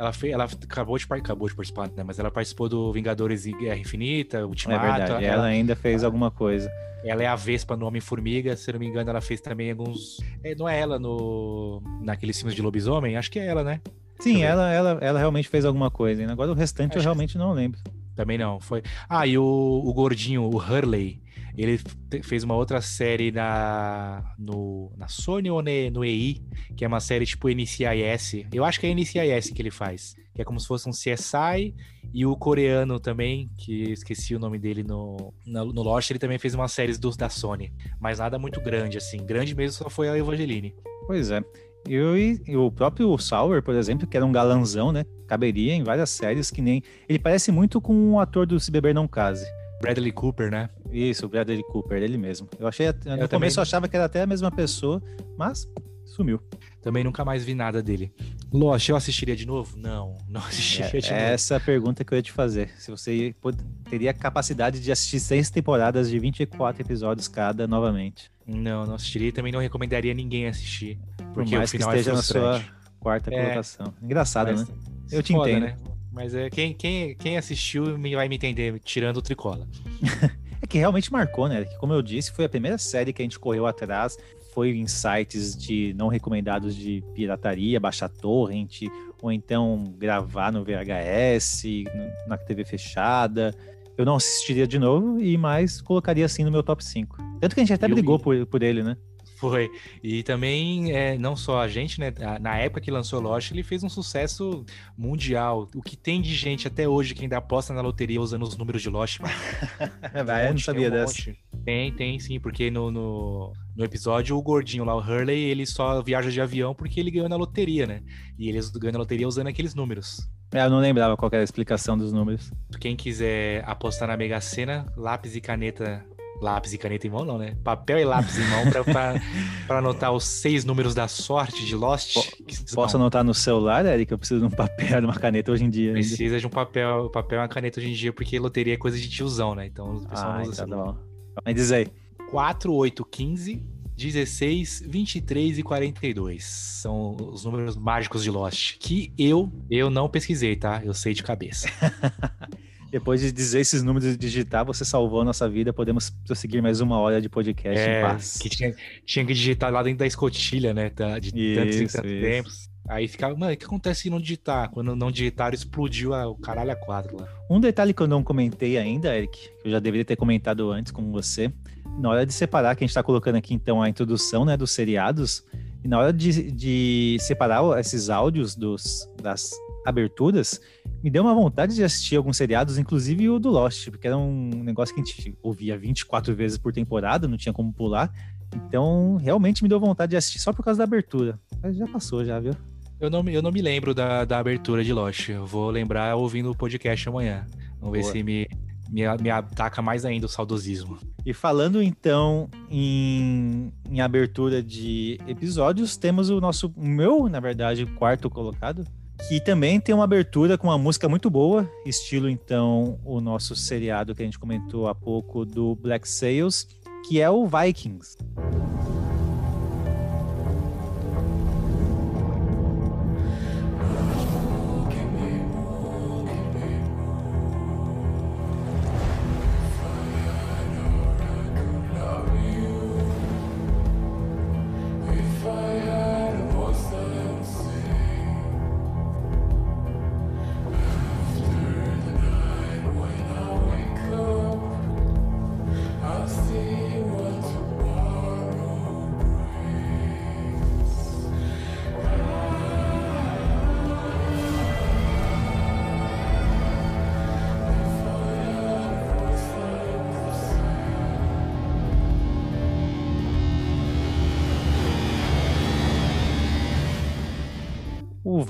Ela, fez, ela acabou, de, par- acabou de participar, né? Mas ela participou do Vingadores em Guerra Infinita, É Ultimato. verdade, ela ainda fez alguma coisa. Ela é a Vespa no Homem-Formiga, se eu não me engano, ela fez também alguns. É, não é ela no naqueles filmes de lobisomem? Acho que é ela, né? Sim, eu ela, ela, ela realmente fez alguma coisa. Agora o restante eu Acho que realmente não lembro. Também não. Foi. Ah, e o, o gordinho, o Hurley, ele fez uma outra série na, no, na Sony ou no EI, que é uma série tipo NCIS. Eu acho que é NCIS que ele faz. Que é como se fosse um CSI E o coreano também, que esqueci o nome dele no, no, Lost, ele também fez umas séries dos da Sony. Mas nada muito grande, assim. Grande mesmo só foi a Evangeline. Pois é. Eu, e o próprio Sauer, por exemplo, que era um galanzão, né? Caberia em várias séries que nem. Ele parece muito com o ator do Se Beber Não Case. Bradley Cooper, né? Isso, Bradley Cooper, ele mesmo. Eu achei. No eu começo também... eu achava que era até a mesma pessoa, mas sumiu. Também nunca mais vi nada dele. Lost, eu assistiria de novo? Não, não [LAUGHS] assistiria é, de novo. Essa é a pergunta que eu ia te fazer. Se você teria capacidade de assistir seis temporadas de 24 episódios cada novamente. Não, não assistiria e também não recomendaria ninguém assistir. Porque Por mais que é esteja é na sua quarta é, colocação. Engraçado, né? Eu te foda, entendo. Né? Mas é, quem, quem, quem assistiu vai me entender, tirando o Tricola. [LAUGHS] é que realmente marcou, né? Como eu disse, foi a primeira série que a gente correu atrás foi em sites de não recomendados de pirataria, baixar torrent, ou então gravar no VHS, na TV fechada. Eu não assistiria de novo e mais colocaria assim no meu top 5. Tanto que a gente até brigou por, por ele, né? Foi. E também, é, não só a gente, né? Na época que lançou Lost, ele fez um sucesso mundial. O que tem de gente até hoje que ainda aposta na loteria usando os números de Lost. [LAUGHS] Vai, um eu não sabia um dessa. Monte. Tem, tem sim, porque no, no, no, episódio o gordinho lá, o Hurley, ele só viaja de avião porque ele ganhou na loteria, né? E eles ganham na loteria usando aqueles números. É, eu não lembrava qual era a explicação dos números. Quem quiser apostar na Mega Sena, lápis e caneta lápis e caneta em mão, não, né? Papel e lápis em mão para [LAUGHS] anotar os seis números da sorte de Lost. Posso anotar no celular, Eric? Eu preciso de um papel e uma caneta hoje em dia. Precisa de um papel, papel e uma caneta hoje em dia, porque loteria é coisa de tiozão, né? Então o pessoal ah, não usa tá celular. Mas diz aí. 4, 8, 15, 16, 23 e 42. São os números mágicos de Lost. Que eu, eu não pesquisei, tá? Eu sei de cabeça. [LAUGHS] Depois de dizer esses números e digitar, você salvou a nossa vida. Podemos prosseguir mais uma hora de podcast é, em paz. Que tinha, tinha que digitar lá dentro da escotilha, né? Tá, de isso, tantos em tantos tempos. Aí ficava, mano, o que acontece se não digitar? Quando não digitaram, explodiu a, o caralho a quadro lá. Um detalhe que eu não comentei ainda, Eric, que eu já deveria ter comentado antes com você, na hora de separar, que a gente está colocando aqui então a introdução né, dos seriados, e na hora de, de separar esses áudios dos, das aberturas, me deu uma vontade de assistir alguns seriados, inclusive o do Lost, porque era um negócio que a gente ouvia 24 vezes por temporada, não tinha como pular. Então, realmente me deu vontade de assistir só por causa da abertura. Mas já passou, já, viu? Eu não, eu não me lembro da, da abertura de Lost. Eu vou lembrar ouvindo o podcast amanhã. Vamos Boa. ver se me, me, me ataca mais ainda o saudosismo. E falando então em, em abertura de episódios, temos o nosso, o meu, na verdade, quarto colocado, que também tem uma abertura com uma música muito boa, estilo então o nosso seriado que a gente comentou há pouco do Black Sails, que é o Vikings.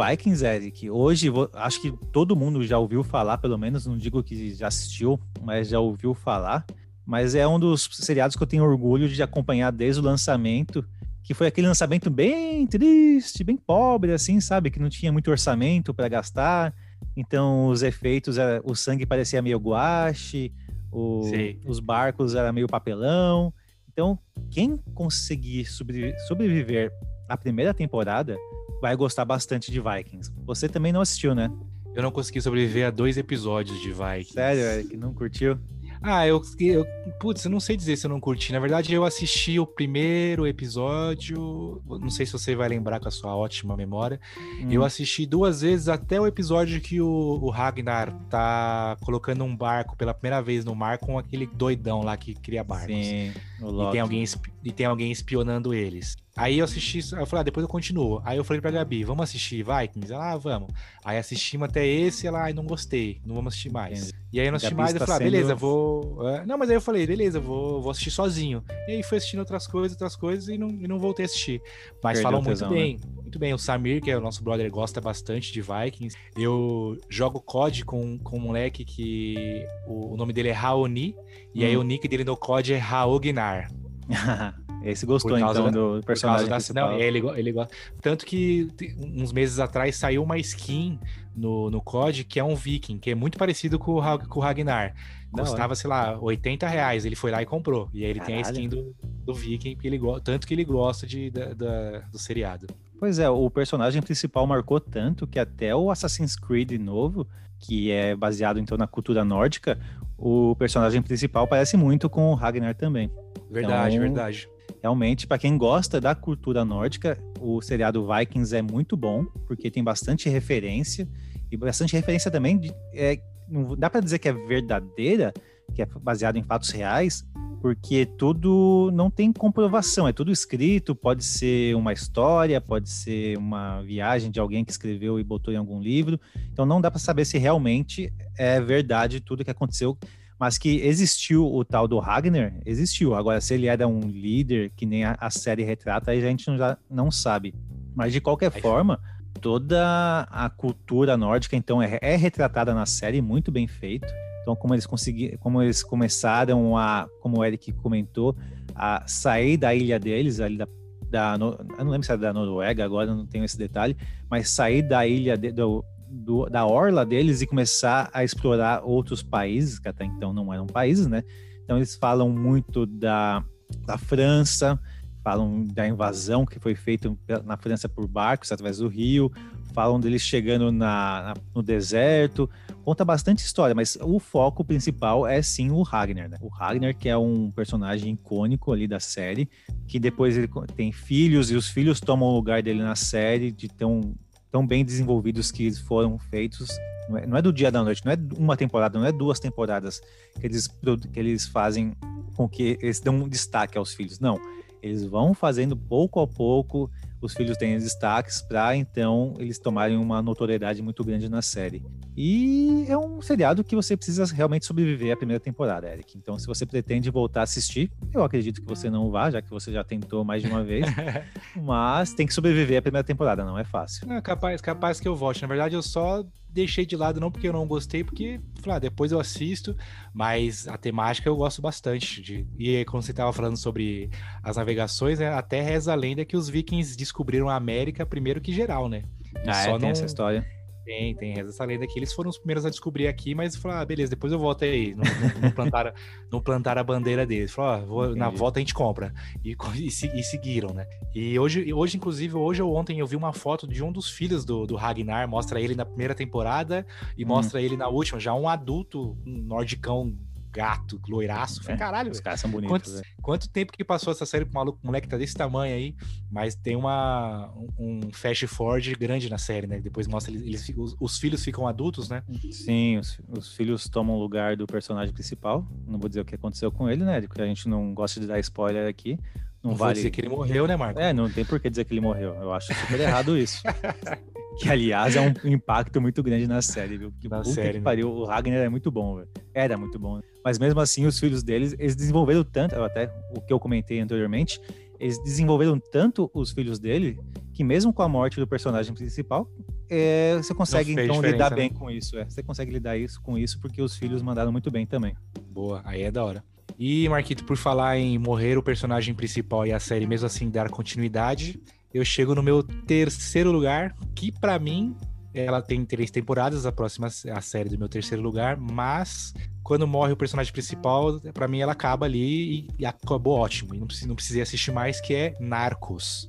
Vikings, Eric, hoje acho que todo mundo já ouviu falar, pelo menos, não digo que já assistiu, mas já ouviu falar. Mas é um dos seriados que eu tenho orgulho de acompanhar desde o lançamento, que foi aquele lançamento bem triste, bem pobre, assim, sabe? Que não tinha muito orçamento para gastar. Então os efeitos, o sangue parecia meio guache, o, os barcos era meio papelão. Então, quem conseguir sobreviver à primeira temporada vai gostar bastante de Vikings. Você também não assistiu, né? Eu não consegui sobreviver a dois episódios de Vikings. Sério, Eric? Não curtiu? Ah, eu, eu. Putz, eu não sei dizer se eu não curti. Na verdade, eu assisti o primeiro episódio. Não sei se você vai lembrar com a sua ótima memória. Hum. Eu assisti duas vezes até o episódio que o, o, Ragnar tá colocando um barco pela primeira vez no mar com aquele doidão lá que cria barcos. Sim. e tem, alguém, e tem alguém espionando eles. Aí eu assisti, eu falei, ah, depois eu continuo. Aí eu falei pra Gabi, vamos assistir Vikings? Ela, ah, vamos. Aí assistimos até esse, ela, ai, não gostei, não vamos assistir mais. E aí eu não assisti mais, eu falei, ah, beleza, vou. É, não, mas aí eu falei, beleza, vou, vou assistir sozinho. E aí fui assistindo outras coisas, outras coisas e não, e não voltei a assistir. Mas Perdeu falam muito tesão, bem. Né? Muito bem. O Samir, que é o nosso brother, gosta bastante de Vikings. Eu jogo COD com, com um moleque que o, o nome dele é Raoni. E hum. aí o nick dele no COD é Raognar. [LAUGHS] Esse gostou então do personagem da. Não, ele, ele gosta. Tanto que uns meses atrás saiu uma skin no, no COD que é um viking, que é muito parecido com o, com o Ragnar. Custava, sei lá, 80 reais. Ele foi lá e comprou. E aí ele Caralho. tem a skin do, do viking, porque ele, tanto que ele gosta de, da, da, do seriado. Pois é, o personagem principal marcou tanto que até o Assassin's Creed novo, que é baseado então na cultura nórdica, o personagem principal parece muito com o Ragnar também. Verdade, então, verdade. Realmente, para quem gosta da cultura nórdica, o seriado Vikings é muito bom, porque tem bastante referência e bastante referência também de, é, não dá para dizer que é verdadeira, que é baseado em fatos reais, porque tudo não tem comprovação, é tudo escrito, pode ser uma história, pode ser uma viagem de alguém que escreveu e botou em algum livro, então não dá para saber se realmente é verdade tudo que aconteceu mas que existiu o tal do Ragnar, existiu. Agora, se ele era um líder, que nem a, a série retrata, aí a gente não, já não sabe. Mas de qualquer forma, toda a cultura nórdica, então, é, é, retratada na série, muito bem feito. Então, como eles conseguiram, como eles começaram a, como o Eric comentou, a sair da ilha deles, ali da, da eu não lembro se era da Noruega, agora não tenho esse detalhe, mas sair da ilha de, do, do, da orla deles e começar a explorar outros países, que até então não eram países, né? Então eles falam muito da, da França, falam da invasão que foi feita na França por barcos através do rio, falam deles chegando na, na, no deserto, conta bastante história, mas o foco principal é sim o Ragnar, né? O Ragnar que é um personagem icônico ali da série, que depois ele tem filhos e os filhos tomam o lugar dele na série de tão tão bem desenvolvidos que foram feitos. Não é, não é, do dia da noite, não é uma temporada, não é duas temporadas que eles, que eles fazem com que eles dão um destaque aos filhos. Não, eles vão fazendo pouco a pouco os filhos têm destaques para então eles tomarem uma notoriedade muito grande na série. E é um seriado que você precisa realmente sobreviver à primeira temporada, Eric. Então, se você pretende voltar a assistir, eu acredito que você não vá, já que você já tentou mais de uma vez. [LAUGHS] mas tem que sobreviver à primeira temporada, não é fácil. É capaz, capaz que eu volte. Na verdade, eu só deixei de lado não porque eu não gostei, porque lá, depois eu assisto, mas a temática eu gosto bastante. De... E quando você estava falando sobre as navegações, né, até reza a lenda que os vikings descobriram a América primeiro que geral, né? Ah, Só é, tem não... essa história. Tem, tem essa lenda que eles foram os primeiros a descobrir aqui, mas falaram, ah, beleza, depois eu volto aí. Não, não, não plantaram, não plantaram a bandeira deles. Falaram, ah, vou, na volta a gente compra. E, e, e, seguiram, né? E hoje, hoje, inclusive, hoje ou ontem eu vi uma foto de um dos filhos do, do Ragnar, mostra ele na primeira temporada e hum. mostra ele na última, já um adulto, um nordicão gato, loiraço. É, caralho, os caras são bonitos. Quanto, quanto, tempo que passou essa série pro maluco, moleque tá desse tamanho aí, mas tem uma um, um fast forward grande na série, né? Depois mostra eles, eles os, os, filhos ficam adultos, né? Sim, os, os filhos tomam o lugar do personagem principal. Não vou dizer o que aconteceu com ele, né? Porque a gente não gosta de dar spoiler aqui. Não, não vale dizer que ele morreu, né, Marco? É, não tem por que dizer que ele morreu. Eu acho super errado isso. [LAUGHS] que, aliás, é um impacto muito grande na série, viu? Porque na série, que né? pariu, o Ragnar é muito bom, velho. Era muito bom. Mas mesmo assim, os filhos deles, eles desenvolveram tanto, até o que eu comentei anteriormente, eles desenvolveram tanto os filhos dele que mesmo com a morte do personagem principal, é, você consegue então lidar né? bem com isso. É. Você consegue lidar isso, com isso porque os filhos mandaram muito bem também. Boa, aí é da hora. E, Marquito, por falar em morrer o personagem principal e a série mesmo assim dar continuidade, eu chego no meu terceiro lugar, que para mim ela tem três temporadas, a próxima a série do meu terceiro lugar, mas quando morre o personagem principal, para mim ela acaba ali e, acabou ótimo. E não, não precisei assistir mais, que é Narcos.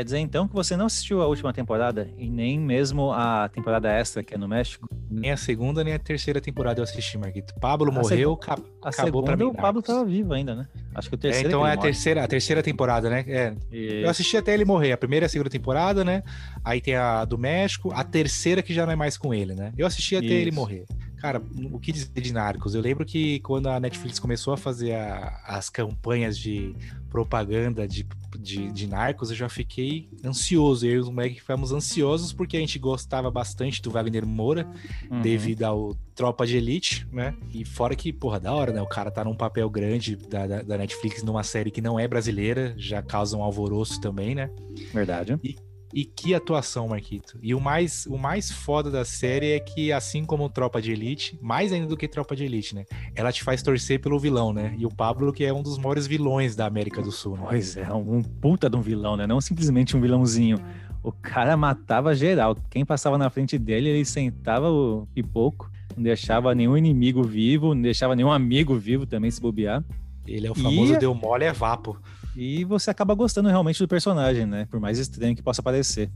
Quer dizer então que você não assistiu a última temporada e nem mesmo a temporada extra que é no México? Nem a segunda, nem a terceira temporada eu assisti, Marquito. Pablo A morreu, ca- A acabou pra segunda mim. o Pablo tava vivo ainda, né? Acho que o É, terceiro então que é ele a morre. terceira, a terceira temporada, né? É, E- Eu assisti até ele morrer. A primeira e a segunda temporada, né? Aí tem a do México, a terceira que já não é mais com ele, né? Eu assisti até ele Isso. morrer. Cara, o que dizer de Narcos? Eu lembro que quando a Netflix começou a fazer a- as campanhas de propaganda de, de, de Narcos, eu já fiquei ansioso. Eu e os moleques ficamos ansiosos porque a gente gostava bastante do Wagner Moura, Uhum. devido ao Tropa de Elite, né? E fora que, porra, da hora, né? O cara tá num papel grande da, da, da Netflix numa série que não é brasileira, já causa um alvoroço também, né? Verdade. E que atuação, Marquito. E o mais, o mais foda da série é que, assim como Tropa de Elite, mais ainda do que Tropa de Elite, né? Ela te faz torcer pelo vilão, né? E o Pablo, que é um dos maiores vilões da América do Sul, né? Pois é, um puta de um vilão, né? Não simplesmente um vilãozinho. O cara matava geral. Quem passava na frente dele, ele sentava o pipoco, não deixava nenhum inimigo vivo, não deixava nenhum amigo vivo também se bobear. Ele é o famoso E- deu mole é vapo. E você acaba gostando realmente do personagem, né? Por mais estranho que possa parecer.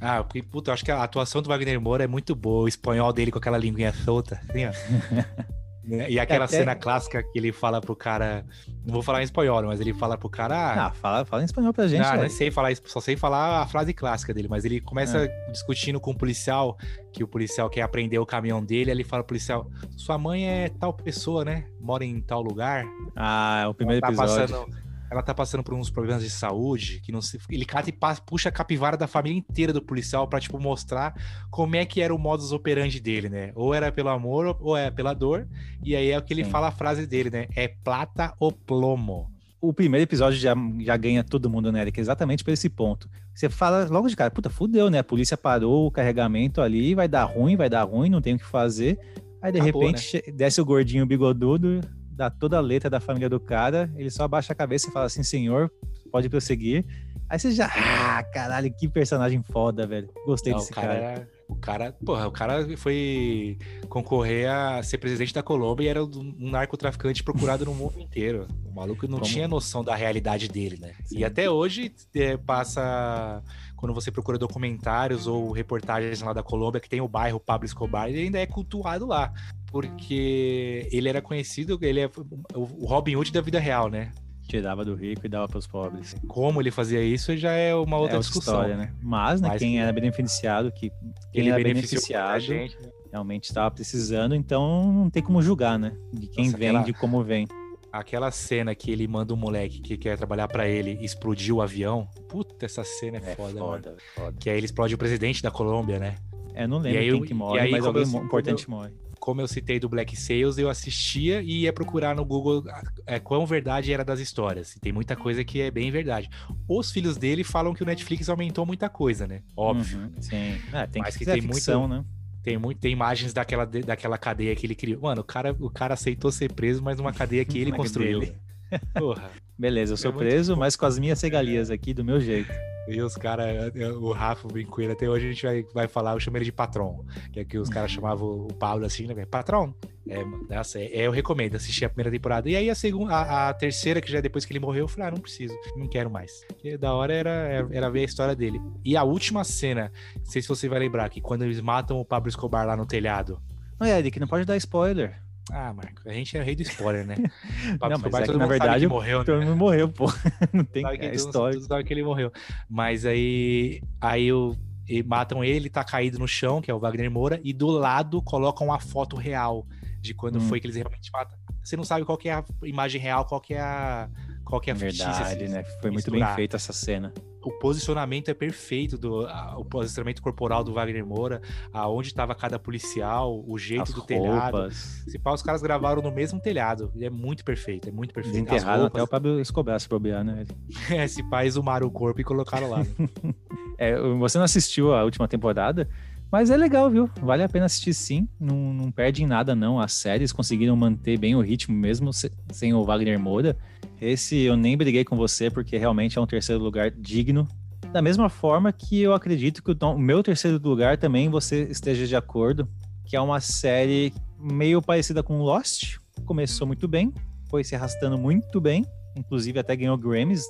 Ah, porque, puta, eu acho que a atuação do Wagner Moura é muito boa. O espanhol dele com aquela linguinha solta, assim, ó. [LAUGHS] Né? E aquela Até- cena clássica que ele fala pro cara. Não vou falar em espanhol, mas ele fala pro cara. Ah, Ah, fala, fala em espanhol pra gente, não, velho. nem sei falar só sei falar a frase clássica dele, mas ele começa É. discutindo com o policial, que o policial quer aprender o caminhão dele, ele fala pro policial, sua mãe é tal pessoa, né? Mora em tal lugar. Ah, é o primeiro tá episódio. passando. Ela tá passando por uns problemas de saúde, que não se. Ele cata e passa- puxa a capivara da família inteira do policial pra, tipo, mostrar como é que era o modus operandi dele, né? Ou era pelo amor, ou é pela dor. E aí é o que ele Sim. fala a frase dele, né? É plata ou plomo. O primeiro episódio já, já ganha todo mundo, né, Eric? Exatamente por esse ponto. Você fala logo de cara, puta, fudeu, né? A polícia parou o carregamento ali, vai dar ruim, vai dar ruim, não tem o que fazer. Aí, de Acabou, repente, che- desce o gordinho bigodudo, dá toda a letra da família do cara, ele só abaixa a cabeça e fala assim, senhor, pode prosseguir. Aí você já, ah, caralho, que personagem foda, velho. Gostei Não, desse cara, cara. o cara, porra, o cara foi concorrer a ser presidente da Colômbia e era um narcotraficante procurado no mundo inteiro. O maluco não Como- tinha noção da realidade dele, né? Sim. E até hoje é, passa quando você procura documentários ou reportagens lá da Colômbia que tem o bairro Pablo Escobar, ele ainda é cultuado lá. Porque ele era conhecido, ele é o Robin Hood da vida real, né? Tirava do rico e dava pros pobres. Como ele fazia isso já é uma outra é outra discussão. história, né? Mas, né, Mas quem que- era beneficiado, que quem Ele era beneficiado gente, né? realmente estava precisando, então não tem como julgar, né? De quem Nossa, vem, aquela- de como vem. Aquela cena que ele manda um moleque que quer trabalhar pra ele explodir o avião. Puta, essa cena é, foda, mano. foda. Que aí ele explode o presidente da Colômbia, né? É, não lembro E aí quem eu- que morre, aí mas alguém eu- mo- como importante morre. Como eu citei do Black Sails, eu assistia e ia procurar no Google é, quão verdade era das histórias. E tem muita coisa que é bem verdade. Os filhos dele falam que o Netflix aumentou muita coisa, né? Óbvio. Uhum, sim. É, tem Mas que que tem ficção, né? Tem, muito, tem imagens daquela, daquela cadeia que ele criou. Mano, o cara, o cara aceitou ser preso, mas numa cadeia que [LAUGHS] ele construiu. [LAUGHS] Beleza, eu sou É preso, mas com as minhas regalias aqui, do meu jeito. E os caras, o Rafa brincou ele, até hoje a gente vai, vai falar, eu chamo ele de patrão. Que é que os caras chamavam o Paulo assim, né? Patrão. É, nossa, é, eu recomendo assistir a primeira temporada. E aí a segunda, a, a terceira, que já é depois que ele morreu, eu falei, ah, não preciso, não quero mais. Porque da hora era, era ver a história dele. E a última cena, não sei se você vai lembrar, que quando eles matam o Pablo Escobar lá no telhado. Não, Eric, não pode dar spoiler. Ah, Marco, a gente é rei do spoiler, né? [LAUGHS] Não, mas é que, na verdade, morreu, né? Todo mundo morreu, pô. [LAUGHS] Não tem Sabe que é história. sabe que ele morreu. Mas aí, aí eu, e matam ele, tá caído no chão, que é o Wagner Moura, e do lado colocam a foto real de quando Hum. foi que eles realmente matam. Você não sabe qual é a imagem real, qual que é a qual que é a fictícia, Verdade, assim, né? Foi muito bem misturar. feita essa cena. O posicionamento é perfeito do a- o posicionamento corporal do Wagner Moura, aonde estava cada policial, o jeito As do telhado. roupas. Se pá, os caras gravaram no mesmo telhado. E é muito perfeito, é muito perfeito. As Desenterraram até o Pablo Escobar se bobear, né? [LAUGHS] é, se pá, exumaram o corpo e colocaram lá. né? [LAUGHS] É, você não assistiu a última temporada, mas é legal, viu? Vale a pena assistir sim. Não, não perde em nada, não. As séries conseguiram manter bem o ritmo mesmo se- sem o Wagner Moura. Esse eu nem briguei com você, porque realmente é um terceiro lugar digno. Da mesma forma que eu acredito que o meu terceiro lugar também você esteja de acordo, que é uma série meio parecida com Lost. Começou muito bem, foi se arrastando muito bem, inclusive até ganhou Grammys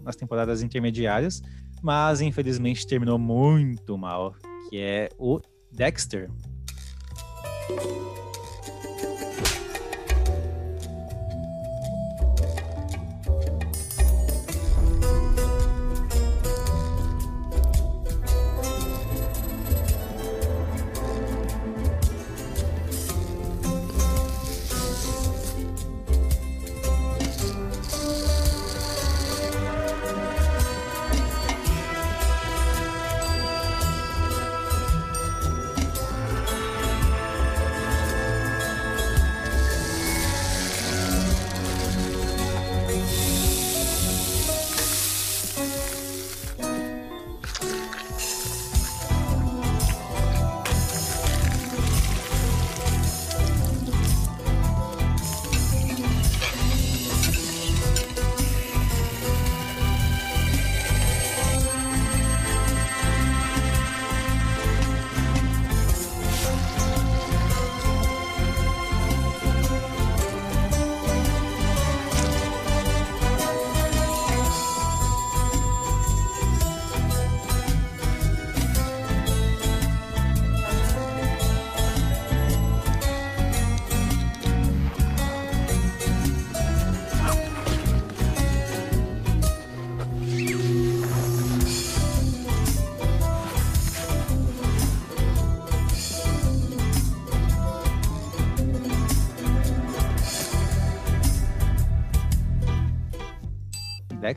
nas temporadas intermediárias mas infelizmente terminou muito mal, que é o Dexter.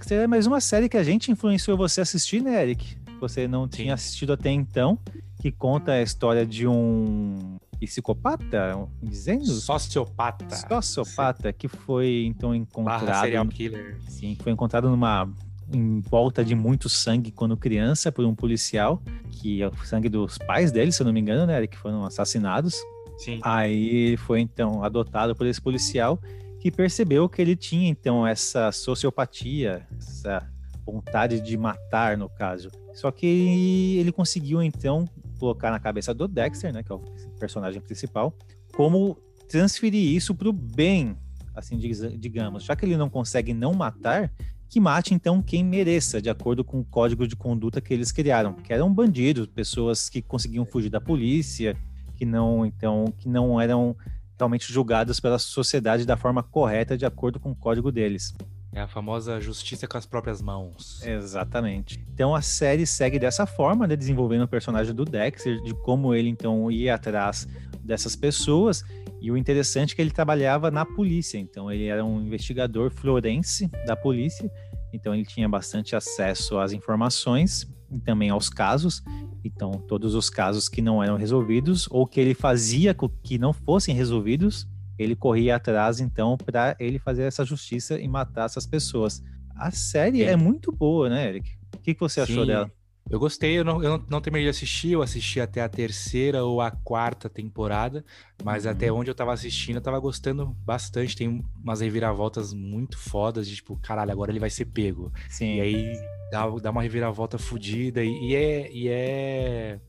Dexter é mais uma série que a gente influenciou você a assistir, né, Eric? Você não tinha assistido até então, que conta a história de um psicopata, um- dizendo? Sociopata. Sociopata, que foi então Barra encontrado. serial killer. Sim, foi encontrado numa em volta de muito sangue quando criança por um policial, que é o sangue dos pais dele, se eu não me engano, né, que foram assassinados. Sim. Aí ele foi então adotado por esse policial que percebeu que ele tinha então essa sociopatia, essa vontade de matar no caso. Só que ele conseguiu então colocar na cabeça do Dexter, né, que é o personagem principal, como transferir isso para o bem, assim digamos. Já que ele não consegue não matar, que mate então quem mereça, de acordo com o código de conduta que eles criaram, que eram bandidos, pessoas que conseguiam fugir da polícia, que não então que não eram realmente julgados pela sociedade da forma correta de acordo com o código deles. É a famosa justiça com as próprias mãos. Exatamente. Então a série segue dessa forma, né, desenvolvendo o personagem do Dexter, de como ele então ia atrás dessas pessoas. E o interessante é que ele trabalhava na polícia, então ele era um investigador florense da polícia, então ele tinha bastante acesso às informações e também aos casos. Então, todos os casos que não eram resolvidos ou que ele fazia com que não fossem resolvidos, ele corria atrás então para ele fazer essa justiça e matar essas pessoas. A série Sim. é muito boa, né, Eric? O que, que você achou Sim. dela? Eu gostei, eu não, eu não, não terminei de assistir, eu assisti até a terceira ou a quarta temporada, mas Uhum. até onde eu tava assistindo, eu tava gostando bastante. Tem umas reviravoltas muito fodas, de tipo, caralho, agora ele vai ser pego. Sim, E aí dá, dá uma reviravolta fodida e, e é. E é...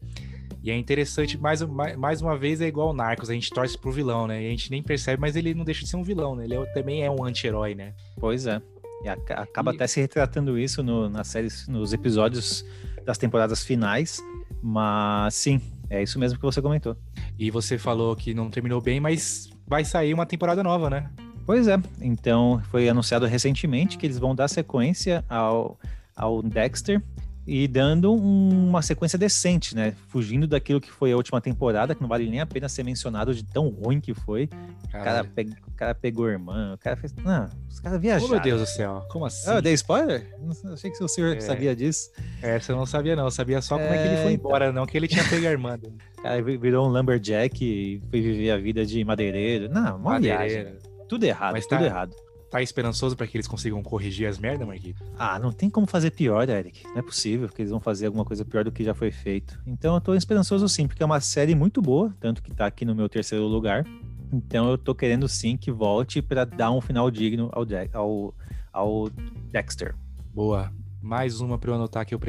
E é interessante, mais, mais, uma vez, é igual o Narcos, a gente torce pro vilão, né? E a gente nem percebe, mas ele não deixa de ser um vilão, né? Ele é- também é um anti-herói, né? pois é. E aca- acaba E- até se retratando isso no, nas séries, nos episódios das temporadas finais. Mas sim, é isso mesmo que você comentou. E você falou que não terminou bem, mas vai sair uma temporada nova, né? Pois é. Então foi anunciado recentemente que eles vão dar sequência ao, ao Dexter e dando um- uma sequência decente, né? Fugindo daquilo que foi a última temporada, que não vale nem a pena ser mencionado de tão ruim que foi. O cara, pe- o cara pegou irmã, o cara fez. Não, os caras Oh, viajaram. meu Deus do céu, como assim? Ah, eu dei spoiler? Não Achei que o senhor É. sabia disso. Essa eu não sabia, não. Eu sabia só como é que ele É, foi então. embora, não que ele tinha pego a irmã. dele. O [LAUGHS] cara vi- virou um lumberjack e foi viver a vida de madeireiro. Não, uma viagem. Madeireira. Tudo errado, Mas tudo tá- errado. Tá esperançoso pra que eles consigam corrigir as merdas, Marquinhos? Ah, não tem como fazer pior, Eric. Não é possível que eles vão fazer alguma coisa pior do que já foi feito. Então eu tô esperançoso sim, porque é uma série muito boa, tanto que tá aqui no meu terceiro lugar. Então eu tô querendo sim que volte pra dar um final digno ao, Jack- ao, ao Dexter. Boa. Mais uma pra eu anotar que eu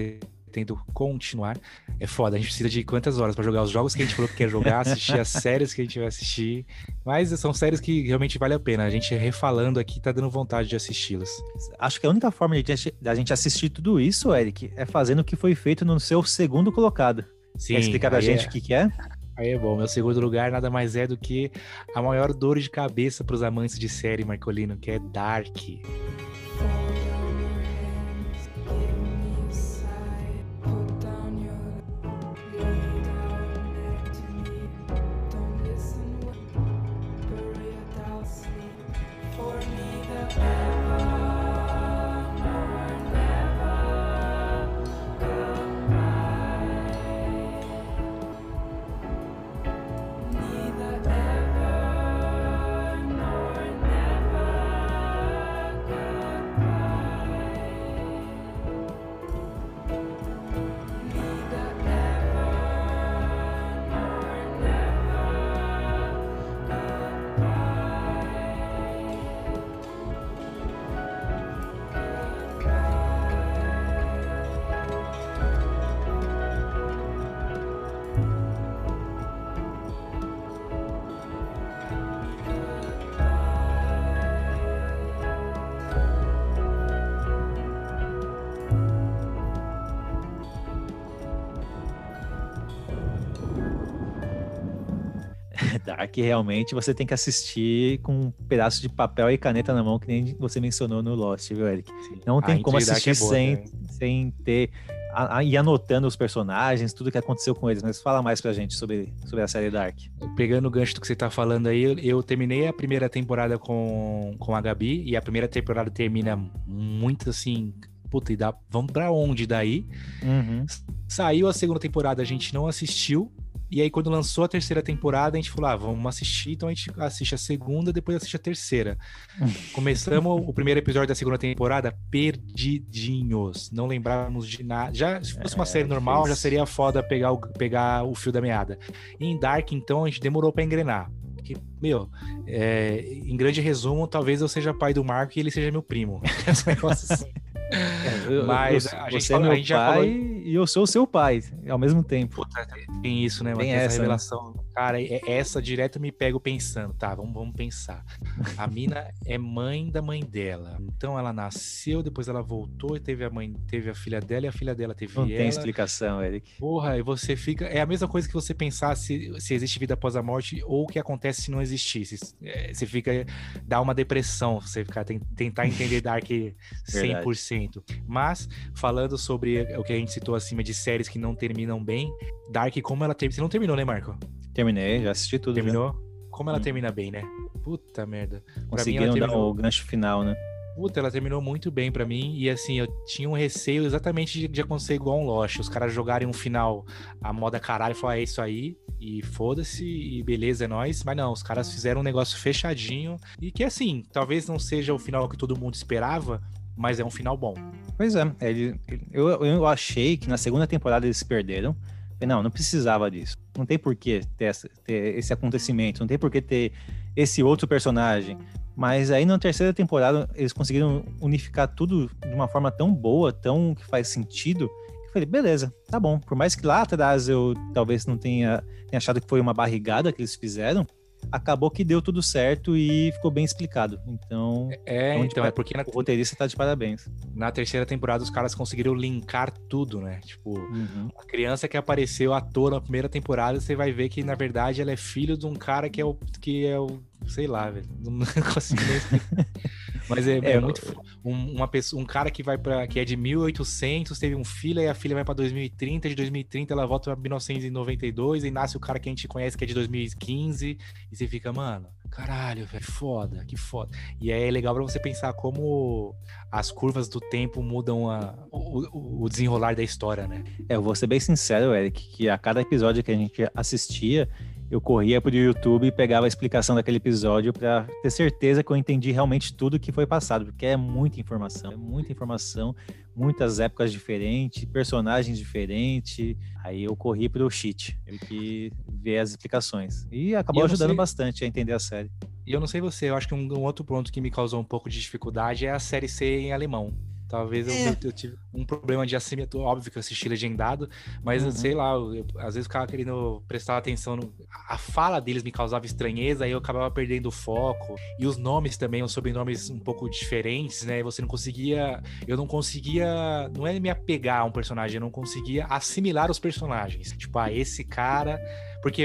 pretendo continuar. É foda, a gente precisa de quantas horas pra jogar os jogos que a gente falou que quer jogar, assistir as [LAUGHS] séries que a gente vai assistir. Mas são séries que realmente vale a pena. A gente refalando aqui tá dando vontade de assisti-las. Acho que a única forma de a gente- da gente assistir tudo isso, Eric, é fazendo o que foi feito no seu segundo colocado. Sim, Quer explicar pra gente é- o que, que é? Aí é bom. Meu segundo lugar nada mais é do que a maior dor de cabeça pros amantes de série, Marcolino, que é Dark. Dark realmente você tem que assistir com um pedaço de papel e caneta na mão, que nem você mencionou no Lost, viu, Eric? Não tem A como assistir é boa sem, também. sem ter. A, a, ir anotando os personagens, tudo que aconteceu com eles. Mas fala mais pra gente sobre, sobre a série Dark. Pegando o gancho do que você tá falando aí, eu, eu terminei a primeira temporada com, com a Gabi e a primeira temporada termina muito assim. Puta, e dá, vamos pra onde daí? Uhum. Saiu a segunda temporada, a gente não assistiu. E aí, quando lançou a terceira temporada, a gente falou: ah, vamos assistir. Então a gente assiste a segunda, depois assiste a terceira. [LAUGHS] Começamos o primeiro episódio da segunda temporada perdidinhos. Não lembrávamos de nada. Já, se fosse uma É, série normal, já seria foda pegar o, pegar o fio da meada. E em Dark, então, a gente demorou pra engrenar. Porque, meu, é, em grande resumo, talvez eu seja pai do Marco e ele seja meu primo. Esse [LAUGHS] negócio assim. Eu- Mas eu- a gente você é falou- a meu gente já pai falou- e eu sou o seu pai ao mesmo tempo. Puta, tem isso, né? Tem Tem essa, essa, né? Cara, é- essa direto me pego pensando, tá, vamos, vamos pensar. A mina é mãe da mãe dela. Então ela nasceu, depois ela voltou e teve a mãe, teve a filha dela e a filha dela teve Não ela. tem explicação, Eric. Porra, e você fica. É a mesma coisa que você pensar se, se existe vida após a morte ou o que acontece se não existisse. É, Você fica. dá uma depressão, você ficar ten- tentar entender Dark [LAUGHS] 100%. Mas, falando sobre o que a gente citou acima de séries que não terminam bem, Dark, como ela termina. Você não terminou, né, Marco? Terminei, já assisti tudo. já. Terminou? Como ela Hum. termina bem, né? Puta merda. Pra mim, Conseguiram dar o gancho final, né? Puta, ela terminou muito bem pra mim. E assim, eu tinha um receio exatamente de, de acontecer igual um Lost. Os caras jogarem um final a moda caralho e falar, é isso aí. E foda-se, e beleza, é nóis. Mas não, os caras fizeram um negócio fechadinho. E que assim, talvez não seja o final que todo mundo esperava, mas é um final bom. Pois é, ele- ele- eu, eu achei que na segunda temporada eles se perderam. Falei, Não, não precisava disso. Não tem por que ter, ter esse acontecimento, não tem por que ter esse outro personagem. Mas aí na terceira temporada eles conseguiram unificar tudo de uma forma tão boa, tão que faz sentido. que Eu falei, beleza, tá bom. Por mais que lá atrás eu talvez não tenha, tenha achado que foi uma barrigada que eles fizeram, acabou que deu tudo certo e ficou bem explicado. Então, É, Onde então, é porque na, o roteirista tá de parabéns. na terceira temporada os caras conseguiram linkar tudo, né? Tipo, Uhum. a criança que apareceu à toa na primeira temporada, você vai ver que, na verdade, ela é filho de um cara que é o. que é o. sei lá, velho. Não [LAUGHS] consigo nem explicar. [LAUGHS] Mas é, é, É, muito. Um, uma pessoa, um cara que vai para que é de 1800, teve um filho e a filha vai pra 2030, de 2030 ela volta pra 1992 e nasce o cara que a gente conhece que é de 2015 e você fica, mano, caralho, velho, que foda, que foda. E aí é legal pra você pensar como as curvas do tempo mudam a, o, o desenrolar da história, né? É, eu vou ser bem sincero, Eric, que a cada episódio que a gente assistia, eu corria pro YouTube e pegava a explicação daquele episódio para ter certeza que eu entendi realmente tudo que foi passado, porque é muita informação, é muita informação, muitas épocas diferentes, personagens diferentes. Aí eu corri pro cheat, tive que ver as explicações. E acabou E eu ajudando sei- bastante a entender a série. E eu não sei você, eu acho que um, um outro ponto que me causou um pouco de dificuldade é a série ser em alemão. Talvez eu, É. eu tive um problema de assimilação, óbvio que eu assisti legendado, mas Uhum. sei lá, eu, eu- às vezes eu ficava querendo prestar atenção. No, a fala deles me causava estranheza, aí eu acabava perdendo o foco. E os nomes também, os sobrenomes um pouco diferentes, né? Você não conseguia. Eu não conseguia. Não é me apegar a um personagem, eu não conseguia assimilar os personagens. Tipo, ah, esse cara. Porque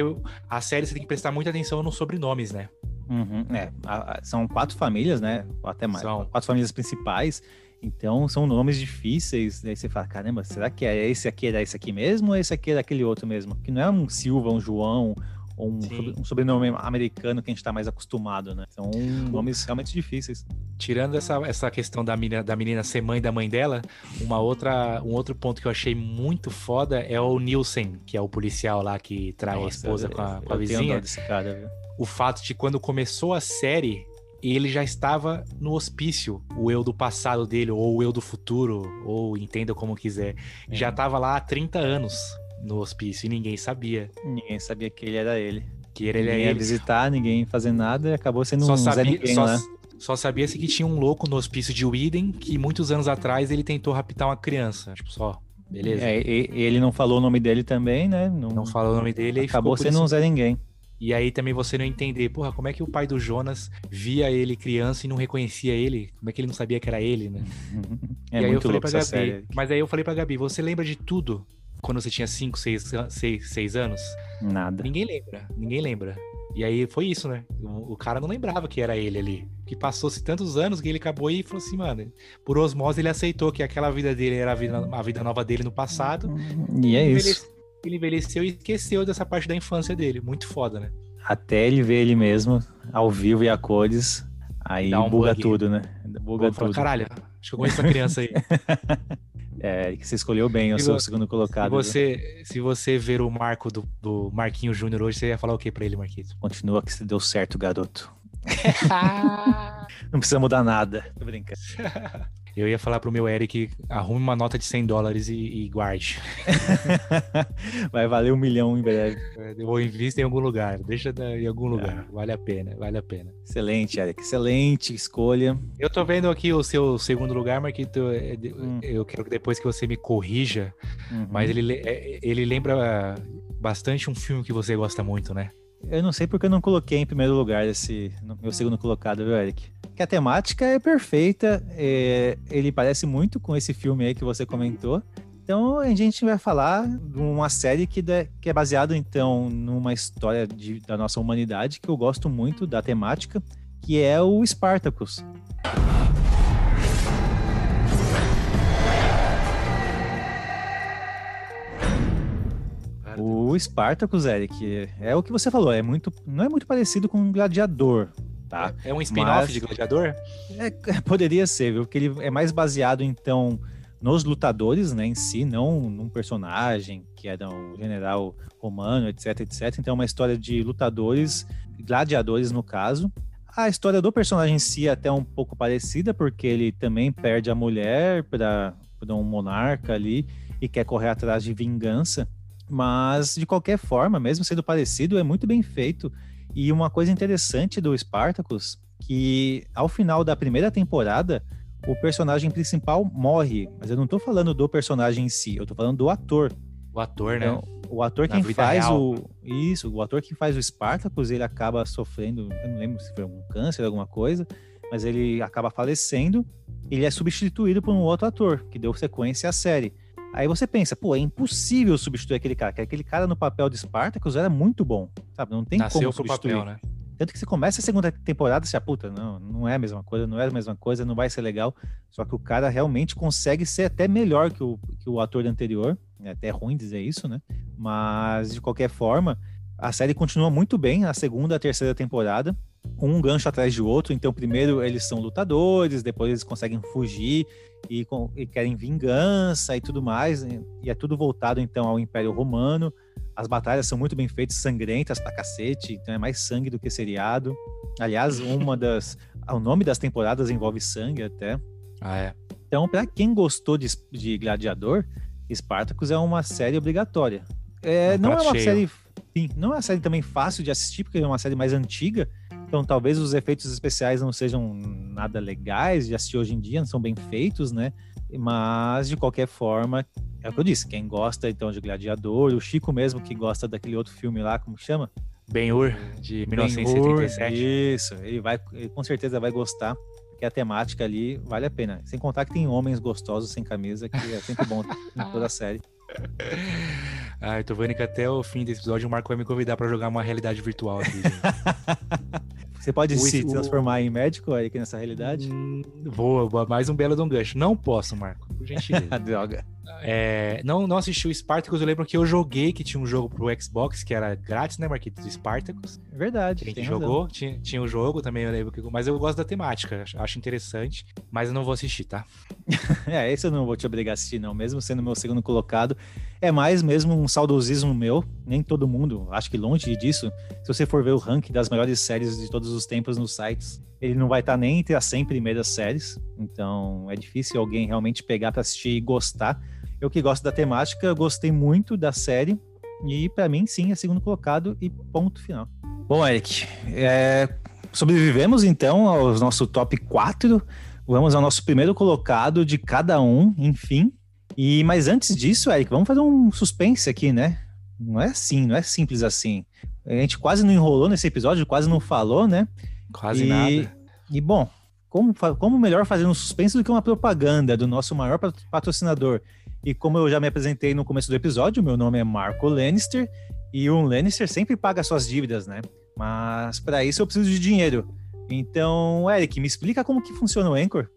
a série você tem que prestar muita atenção nos sobrenomes, né? Uhum, é, são quatro famílias, né? ou Até mais. São. Quatro famílias principais. Então são nomes difíceis. Você fala, caramba, será que é esse aqui era esse aqui mesmo ou esse aqui era aquele outro mesmo? Que não é um Silva, um João ou um, Sim. um sobrenome americano que a gente tá mais acostumado, né? São nomes realmente difíceis. Tirando essa, essa questão da menina, da menina ser mãe da mãe dela, uma outra, um outro ponto que eu achei muito foda é o Nielsen, que é o policial lá que trai a Nossa, esposa eu- com a, com a vizinha. desse cara, viu? O fato de quando começou a série, ele já estava no hospício, o eu do passado dele, ou o eu do futuro, ou entenda como quiser. É. Já estava lá há 30 anos no hospício e ninguém sabia Ninguém sabia que ele era ele. que ele, ninguém ia ele. visitar, ninguém ia fazer nada e acabou sendo Só um Zé sabia, Ninguém só, lá. só sabia-se que tinha um louco no hospício de Widen que muitos anos atrás ele tentou raptar uma criança. Tipo, só, beleza. É, ele não falou o nome dele também, né? Não, Não fala o nome dele e acabou sendo um. Zé Ninguém. E aí também você não entender, porra, como é que o pai do Jonas via ele criança e não reconhecia ele? Como é que ele não sabia que era ele, né? [LAUGHS] É e aí eu falei pra Gabi, série. mas aí eu falei pra Gabi, você lembra de tudo quando você tinha 5, 6, 6 anos? Nada. Ninguém lembra, ninguém lembra. E aí foi isso, né? O, o cara não lembrava que era ele ali. Que passou-se tantos anos que ele acabou e falou assim, mano, por osmose ele aceitou que aquela vida dele era a vida, a vida nova dele no passado. E é isso. Ele envelheceu e esqueceu dessa parte da infância dele. Muito foda, né? Até ele ver ele mesmo, ao vivo e a cores, aí um buga bug. tudo, né? Buga Vou falar, tudo. caralho, acho que eu conheço essa criança aí. [LAUGHS] É, que você escolheu bem, eu sou o segundo se, colocado. viu? você, se você ver o marco do, do Marquinho Júnior hoje, você ia falar o que pra ele, Marquinhos? Continua que você deu certo, garoto. [LAUGHS] Não precisa mudar nada. Tô brincando. [LAUGHS] Eu ia falar pro meu Eric, arrume uma nota de 100 dólares e, e guarde. [LAUGHS] Vai valer um milhão em breve. Ou invista em algum lugar, deixa em algum É. lugar. Vale a pena, vale a pena. Excelente, Eric. Excelente escolha. Eu tô vendo aqui o seu segundo lugar, Marquito. é, Hum. Eu quero que depois que você me corrija, Uhum. mas ele, le- é, ele lembra bastante um filme que você gosta muito, né? Eu não sei porque eu não coloquei em primeiro lugar esse meu segundo colocado, viu, Eric? Que a temática é perfeita, é, ele parece muito com esse filme aí que você comentou. Então a gente vai falar de uma série que, da- que é baseada então numa história de- da nossa humanidade que eu gosto muito da temática, que é o Spartacus. O Spartacus, Eric, é o que você falou, é muito, não é muito parecido com um gladiador, tá? É um spin-off Mas- de Gladiador? É, poderia ser, viu? Porque ele é mais baseado, então, nos lutadores, né, em si, não num personagem que era um general romano, etc, etc. Então, é uma história de lutadores, gladiadores, no caso. A história do personagem em si é até um pouco parecida, porque ele também perde a mulher para um monarca ali e quer correr atrás de vingança. Mas, de qualquer forma, mesmo sendo parecido, é muito bem feito. E uma coisa interessante do Spartacus, que ao final da primeira temporada, o personagem principal morre. Mas eu não tô falando do personagem em si, eu tô falando do ator. O ator, né? Então, o ator Na quem vida faz real. o. Isso, o ator que faz o Spartacus, ele acaba sofrendo, eu não lembro se foi um câncer, alguma coisa, mas ele acaba falecendo. Ele é substituído por um outro ator, que deu sequência à série. Aí você pensa, pô, é impossível substituir aquele cara, que aquele cara no papel de Spartacus era muito bom, sabe? Não tem Nasceu como substituir. papel, né? Tanto que você começa a segunda temporada, você, ah, puta, não, não é a mesma coisa, não é a mesma coisa, não vai ser legal. Só que o cara realmente consegue ser até melhor que o, que o ator anterior. É até ruim dizer isso, né? Mas, de qualquer forma, a série continua muito bem, a segunda a terceira temporada, um gancho atrás de outro. Então, primeiro eles são lutadores, depois eles conseguem fugir e, e querem vingança e tudo mais. E é tudo voltado, então, ao Império Romano. As batalhas são muito bem feitas, sangrentas pra cacete, então é mais sangue do que seriado. Aliás, uma das. o nome das temporadas envolve sangue até. Ah, é. Então, para quem gostou de, de Gladiador, Spartacus é uma série obrigatória. É, não é uma cheio. série. Sim, não é uma série também fácil de assistir, porque é uma série mais antiga. Então, talvez os efeitos especiais não sejam nada legais de assistir hoje em dia, não são bem feitos, né? Mas, de qualquer forma, é o que eu disse. Quem gosta, então, de Gladiador, o Chico mesmo, que gosta daquele outro filme lá, como chama? Ben-Hur, de 1977. Isso, ele vai, ele com certeza vai gostar, porque a temática ali vale a pena. Sem contar que tem homens gostosos sem camisa, que é sempre bom em toda a série. [LAUGHS] Eu tô vendo que até o fim desse episódio o Marco vai me convidar para jogar uma realidade virtual aqui. [LAUGHS] Você pode o, se transformar em médico aí nessa realidade? Hum, vou, mais um belo de um gancho. Não posso, Marco, por gentileza. [LAUGHS] Droga. É, não, não assisti o Spartacus, eu lembro que eu joguei que tinha um jogo pro Xbox que era grátis, né, Marquito? Do Spartacus. É verdade. A gente jogou, tinha, tinha um jogo também, eu lembro que. Mas eu gosto da temática, acho interessante, mas eu não vou assistir, tá? [LAUGHS] é, esse eu não vou te obrigar a assistir, não, mesmo sendo meu segundo colocado. É mais mesmo um saudosismo meu, nem todo mundo, acho que longe disso. Se você for ver o ranking das melhores séries de todos os tempos nos sites, ele não vai estar tá nem entre as 100 primeiras séries, então é difícil alguém realmente pegar para assistir e gostar. Eu que gosto da temática, gostei muito da série e para mim sim é segundo colocado e ponto final. Bom, Eric, é... sobrevivemos então ao nosso top 4. Vamos ao nosso primeiro colocado de cada um, enfim. E mas antes disso, Eric, vamos fazer um suspense aqui, né? Não é assim, não é simples assim. A gente quase não enrolou nesse episódio, quase não falou, né? Quase e, nada. E bom, como, como melhor fazer um suspense do que uma propaganda do nosso maior patrocinador? E como eu já me apresentei no começo do episódio, meu nome é Marco Lannister e um Lannister sempre paga suas dívidas, né? Mas para isso eu preciso de dinheiro. Então, Eric, me explica como que funciona o Anchor.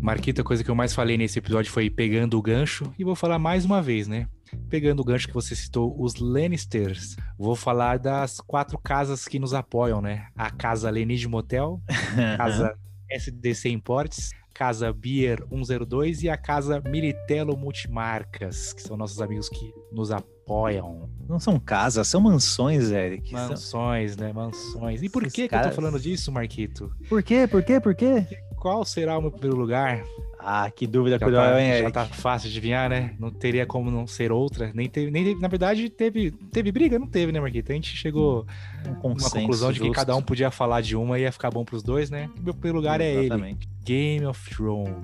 Marquita, a coisa que eu mais falei nesse episódio foi pegando o gancho, e vou falar mais uma vez, né? Pegando o gancho que você citou, os Lannisters, vou falar das quatro casas que nos apoiam, né? A Casa Lenid Motel, [LAUGHS] Casa SDC Imports, Casa Beer 102 e a Casa Militello Multimarcas, que são nossos amigos que nos apoiam. Não são casas, são mansões, Eric. Mansões, são... né? Mansões. E por que, que eu tô falando disso, Marquito? Por quê? Por quê? Por quê? Qual será o meu primeiro lugar? Ah, que dúvida cruel, tá, hein, Eric? Já tá fácil de adivinhar, né? Não teria como não ser outra. Nem teve, nem teve, na verdade, teve, teve briga? Não teve, né, Marquita? A gente chegou um uma conclusão de que cada um podia falar de uma e ia ficar bom pros dois, né? O meu primeiro lugar Exatamente. é ele. Game of Thrones.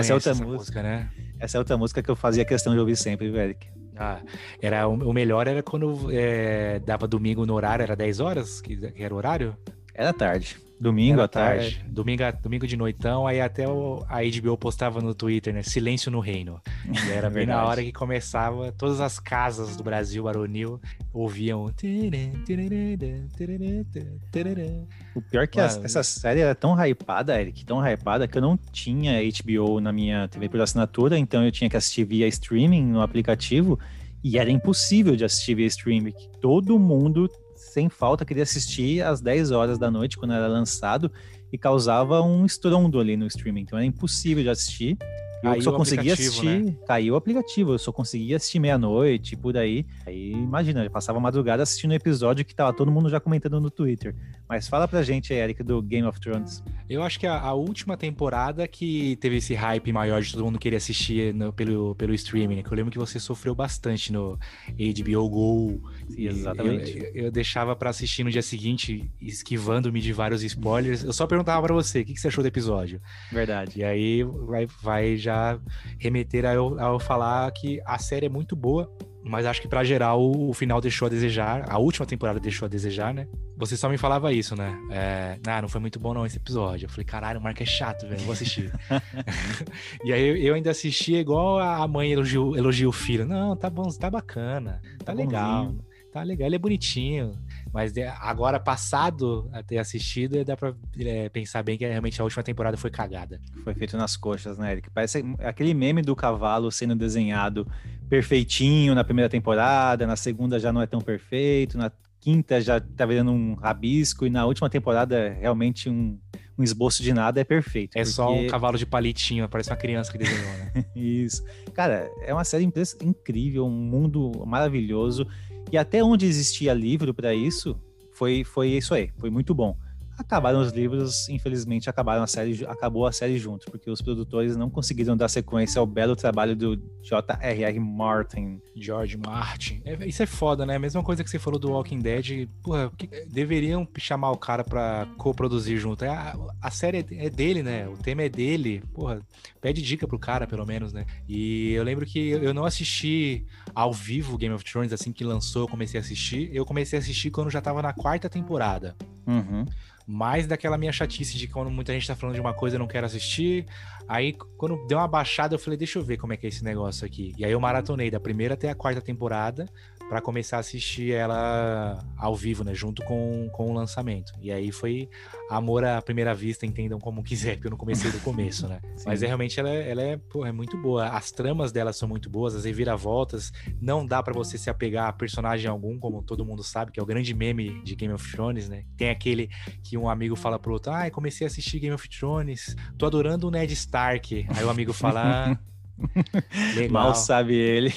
Essa é outra essa música. música, né? Essa é outra música que eu fazia questão de ouvir sempre, velho. Ah, era, o o melhor era quando é, dava domingo no horário, era 10 horas, que, que era o horário? Era tarde. Domingo Era à tarde. Domingo, a- domingo de noitão, aí até o, a HBO postava no Twitter, né? Silêncio no Reino. E era bem na [LAUGHS] hora que começava, todas as casas do Brasil baronil ouviam. O pior é que essa série era tão hypada, Eric, tão hypada, que eu não tinha HBO na minha TV por assinatura, então eu tinha que assistir via streaming no aplicativo, e era impossível de assistir via streaming. Todo mundo, sem falta, queria assistir às 10 horas da noite, quando era lançado, e causava um estrondo ali no streaming, então era impossível de assistir. Eu Caiu só o conseguia assistir, né? caiu o aplicativo, eu só conseguia assistir meia-noite, por aí. Aí, imagina, eu passava a madrugada assistindo o episódio que tava todo mundo já comentando no Twitter. Mas fala pra gente aí, Eric, do Game of Thrones. Eu acho que a, a última temporada que teve esse hype maior de todo mundo querer assistir no- pelo, pelo streaming, né? Que eu lembro que você sofreu bastante no HBO Go. Exatamente. Eu, eu deixava pra assistir no dia seguinte, esquivando-me de vários spoilers. Eu só perguntava pra você, o que, que você achou do episódio? Verdade. E aí vai, vai já remeter a eu, a eu falar que a série é muito boa, mas acho que pra geral o, final deixou a desejar. A última temporada deixou a desejar, né? Você só me falava isso, né? É, ah, não foi muito bom não esse episódio. Eu falei, caralho, o Marco é chato, velho, vou assistir. [LAUGHS] [LAUGHS] e aí eu, ainda assistia igual a mãe elogia, o- elogia o filho. Não, tá bom, tá bacana, tá, Tá legal. bonzinho. Tá legal, ele é bonitinho. Mas de- agora, passado a ter assistido, dá pra é, pensar bem que realmente a última temporada foi cagada. Foi feito nas coxas, né, Eric? Parece aquele meme do cavalo sendo desenhado perfeitinho na primeira temporada, na segunda já não é tão perfeito, na quinta já tá virando um rabisco, e na última temporada realmente um, um esboço de nada é perfeito. É só um porque- cavalo de palitinho, parece uma criança que desenhou, né? [LAUGHS] Isso. Cara, é uma série incrível, um mundo maravilhoso. E até onde existia livro para isso, foi, foi isso aí. Foi muito bom. Acabaram os livros, infelizmente, acabaram a série, acabou a série junto, porque os produtores não conseguiram dar sequência ao belo trabalho do J.R.R. Martin. George Martin. É, isso é foda, né? A mesma coisa que você falou do Walking Dead. Porra, que- deveriam chamar o cara pra co-produzir junto. É, A, a série é é dele, né? O tema é dele. Porra, pede dica pro cara, pelo menos, né? E eu lembro que eu não assisti ao vivo Game of Thrones assim que lançou, eu comecei a assistir. Eu comecei a assistir quando já tava na quarta temporada. Uhum. Mais daquela minha chatice de quando muita gente tá falando de uma coisa eu não quero assistir. Aí, quando deu uma baixada, eu falei, deixa eu ver como é que é esse negócio aqui. E aí eu maratonei da primeira até a quarta temporada pra começar a assistir ela ao vivo, né? Junto com, com o lançamento. E aí foi amor à primeira vista, entendam como quiser, porque eu não comecei do começo, né? [LAUGHS] Mas é, realmente ela, é- ela é, pô, é muito boa. As tramas dela são muito boas, as reviravoltas. Não dá pra você se apegar a personagem algum, como todo mundo sabe, que é o grande meme de Game of Thrones, né? Tem aquele que um amigo fala pro outro: Ah, comecei a assistir Game of Thrones, tô adorando o Ned Stark. Aí o amigo fala. [LAUGHS] "Ah, legal. Mal sabe ele.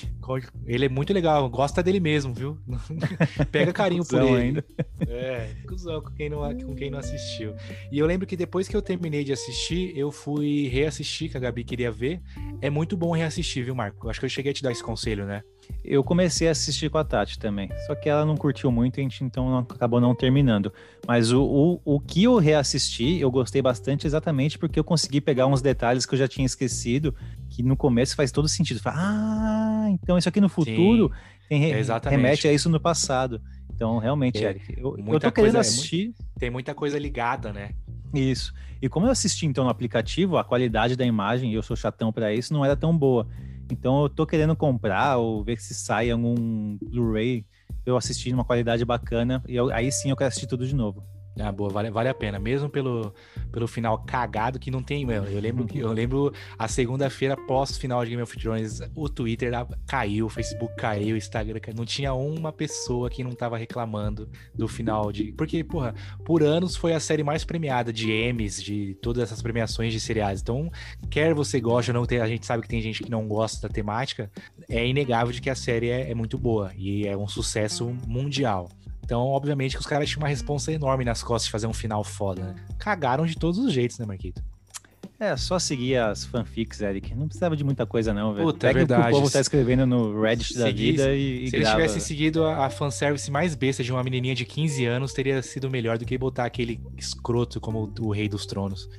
Ele é muito legal, gosta dele mesmo, viu? [LAUGHS] Pega [LAUGHS] carinho por ele. ainda. É, cuzão com quem, não, com quem não assistiu. E eu lembro que depois que eu terminei de assistir, eu fui reassistir, que a Gabi queria ver. É muito bom reassistir, viu, Marco? Acho que eu cheguei a te dar esse conselho, né? Eu comecei a assistir com a Tati também. Só que ela não curtiu muito, a gente então acabou não terminando. Mas o, o, o que eu reassisti, eu gostei bastante exatamente porque eu consegui pegar uns detalhes que eu já tinha esquecido, que no começo faz todo sentido. Fala, Ah, então isso aqui no futuro tem, re- exatamente. remete a isso no passado. Então, realmente, É, Eric, eu, eu muita tô querendo coisa- é assistir Tem muita coisa ligada, né? isso. E como eu assisti então no aplicativo, a qualidade da imagem, e eu sou chatão pra isso, não era tão boa. Então eu tô querendo comprar ou ver se sai algum Blu-ray eu assistir numa qualidade bacana e eu- aí sim eu quero assistir tudo de novo. Ah, boa, vale, vale a pena. Mesmo pelo, pelo final cagado que não tem. Eu lembro que eu lembro a segunda-feira pós-final de Game of Thrones, o Twitter caiu, o Facebook caiu, o Instagram caiu. Não tinha uma pessoa que não tava reclamando do final de. Porque, porra, por anos foi a série mais premiada de Emmys, de todas essas premiações de seriados. Então, quer você goste ou não, a gente sabe que tem gente que não gosta da temática, é inegável de que a série é, é muito boa e é um sucesso mundial. Então, obviamente, que os caras tinham uma responsa enorme nas costas de fazer um final foda, né? Cagaram de todos os jeitos, né, Marquito? É, só seguir as fanfics, Eric. Não precisava de muita coisa, não, velho. Puta, é Pega o que o verdade. povo tá escrevendo no Reddit da vida e, e Se eles grava. tivessem seguido a, a fanservice mais besta de uma menininha de 15 anos, teria sido melhor do que botar aquele escroto como o, o Rei dos Tronos.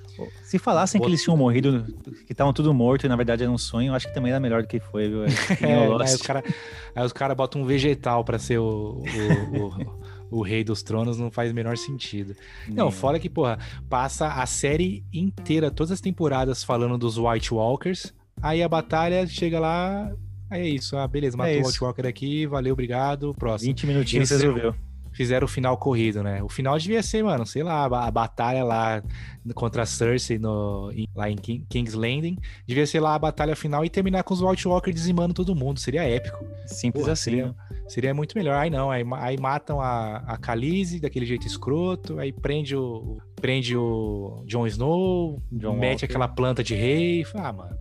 Se falassem que eles tinham morrido, que estavam tudo morto e na verdade era um sonho, eu acho que também era melhor do que foi, viu? [LAUGHS] É, Lost. aí os caras cara botam um vegetal pra ser o, o, o, [LAUGHS] o Rei dos Tronos, não faz o menor sentido. Não, Nem- fora que, porra, passa a série inteira, todas as temporadas falando dos White Walkers, aí a batalha chega lá, aí é isso, ah, beleza, matou o isso. White Walker aqui, valeu, obrigado, próximo. 20 minutinhos Eles resolveu. Fizeram o final corrido, né? O final devia ser, mano, sei lá, a, batalha lá contra a Cersei no, em- lá em King- King's Landing, devia ser lá a batalha final e terminar com os White Walkers dizimando todo mundo, seria épico. Simples Porra, assim. seria- né? Seria muito melhor. Aí não, aí, aí matam a, a Khaleesi daquele jeito escroto, aí prende o prende o Jon Snow, John mete Walker. aquela planta de rei. Ah, mano.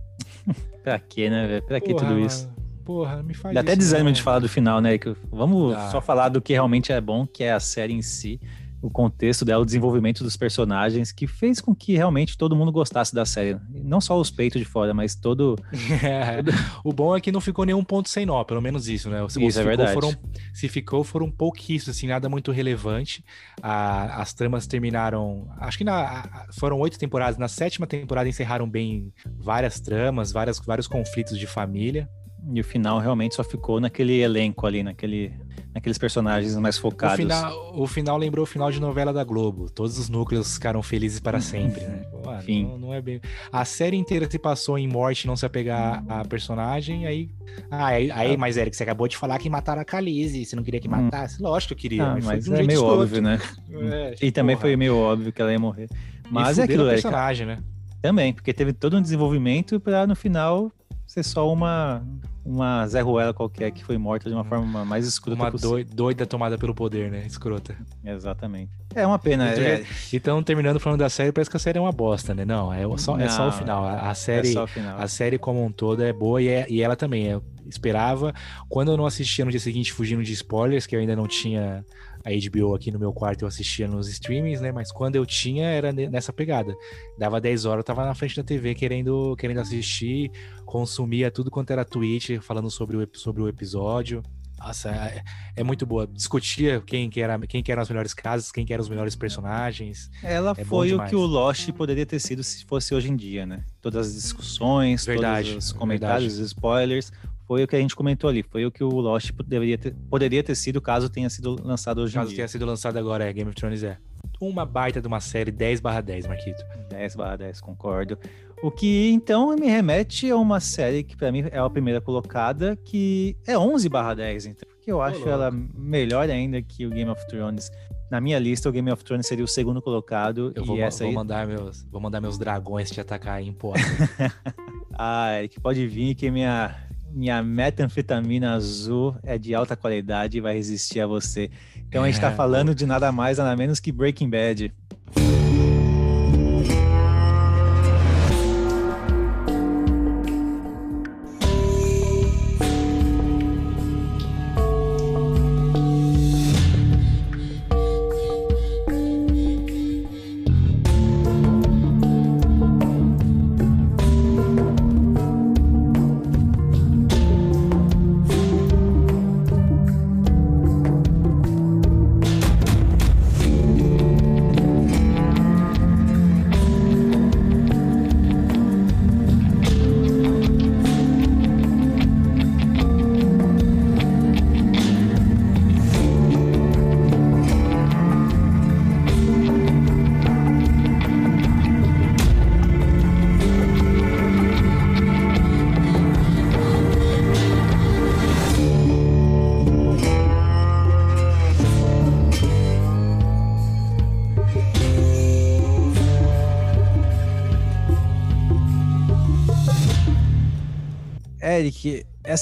[LAUGHS] Pra quê, né, velho? Pra que tudo isso? mano, Porra, me faz Dá até isso, desânimo não. de falar do final, né? Que Vamos Dá. só falar do que realmente é bom, que é a série em si, o contexto dela, o desenvolvimento dos personagens, que fez com que realmente todo mundo gostasse da série. Não só os peitos de fora, mas todo. [LAUGHS] É, o bom é que não ficou nenhum ponto sem nó, pelo menos isso, né? Se, Isso, é ficou, verdade. Foram, se ficou, foram pouquíssimos, assim, nada muito relevante. A- as tramas terminaram. Acho que na, foram oito temporadas. Na sétima temporada encerraram bem várias tramas, várias, vários conflitos de família. E o final realmente só ficou naquele elenco ali, naquele, naqueles personagens mais O focados. final, o final lembrou o final de novela da Globo. Todos os núcleos ficaram felizes para [LAUGHS] sempre, né? Pô, ah, Enfim. Não, não é bem. A série inteira se passou em morte, não se apegar à personagem, aí. Ah, aí, aí mas Eric, você acabou de falar que mataram a Khaleesi, você não queria que Hum. matasse? Lógico que eu queria, Ah, mas, foi mas um é meio escroto. óbvio, né? [LAUGHS] É, [LAUGHS] E também porra. foi meio óbvio que ela ia morrer. Mas é aquilo, o Eric. personagem, né? Também, porque teve todo um desenvolvimento pra no final ser só uma, uma Zé Ruela qualquer que foi morta de uma forma mais escrota Uma possível. doi- doida tomada pelo poder, né? Escrota. Exatamente. É uma pena. Então, É, Então, terminando falando da série, parece que a série é uma bosta, né? Não, é só, é só o Não, final. A, é série. só o final. A série como um todo é boa e, é- e ela também. Eu esperava. Quando eu não assistia no dia seguinte, fugindo de spoilers, que eu ainda não tinha a HBO aqui no meu quarto, eu assistia nos streamings, né? Mas quando eu tinha, era ne- nessa pegada. Dava 10 horas, eu tava na frente da TV querendo, querendo assistir, consumia tudo quanto era tweet, falando sobre o, sobre o episódio. Nossa, é, é muito boa. Discutia quem que, era, quem que eram as melhores casas, quem que eram os melhores personagens. Ela é foi o que o Lost poderia ter sido se fosse hoje em dia, né? Todas as discussões, Verdade, todos os verdade. comentários, os spoilers, foi o que a gente comentou ali. Foi o que o Lost poderia ter, poderia ter sido caso tenha sido lançado hoje em Caso dia. tenha sido lançado agora, é Game of Thrones é. Uma baita de uma série 10 barra 10, Marquito. 10 barra 10, concordo. O que então me remete a uma série que pra mim é a primeira colocada, que é 11 barra 10, então. Porque eu acho ela melhor ainda que o Game of Thrones. Na minha lista, o Game of Thrones seria o segundo colocado. Eu e vou, essa vou aí. mandar meus, vou mandar meus dragões te atacar aí em pó. [LAUGHS] Ah, Eric, pode vir que minha, minha metanfetamina azul é de alta qualidade e vai resistir a você. Então a gente tá É, falando de nada mais, nada menos que Breaking Bad.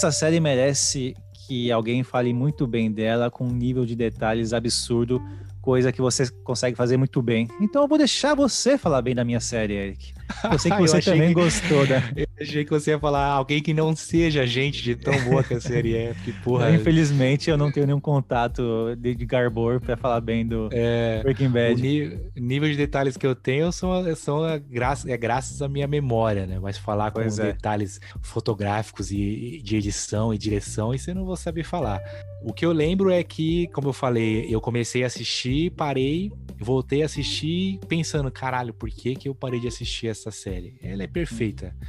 Essa série merece que alguém fale muito bem dela, com um nível de detalhes absurdo, coisa que você consegue fazer muito bem. Então eu vou deixar você falar bem da minha série, Eric. Eu sei que [LAUGHS] Eu você também que- gostou, né? [LAUGHS] Eu achei que você ia falar alguém que não seja gente de tão boa que a série é. Que [LAUGHS] porra. Infelizmente, eu não tenho nenhum contato de, de Garbor pra falar bem do É, Breaking o Bad. ni- nível de detalhes que eu tenho são, são a graça, é graças à minha memória, né? Mas falar com Pois é. detalhes fotográficos e, e de edição e direção, isso eu não vou saber falar. O que eu lembro é que, como eu falei, eu comecei a assistir, parei, voltei a assistir pensando, caralho, por que que eu parei de assistir essa série? Ela é perfeita. [LAUGHS]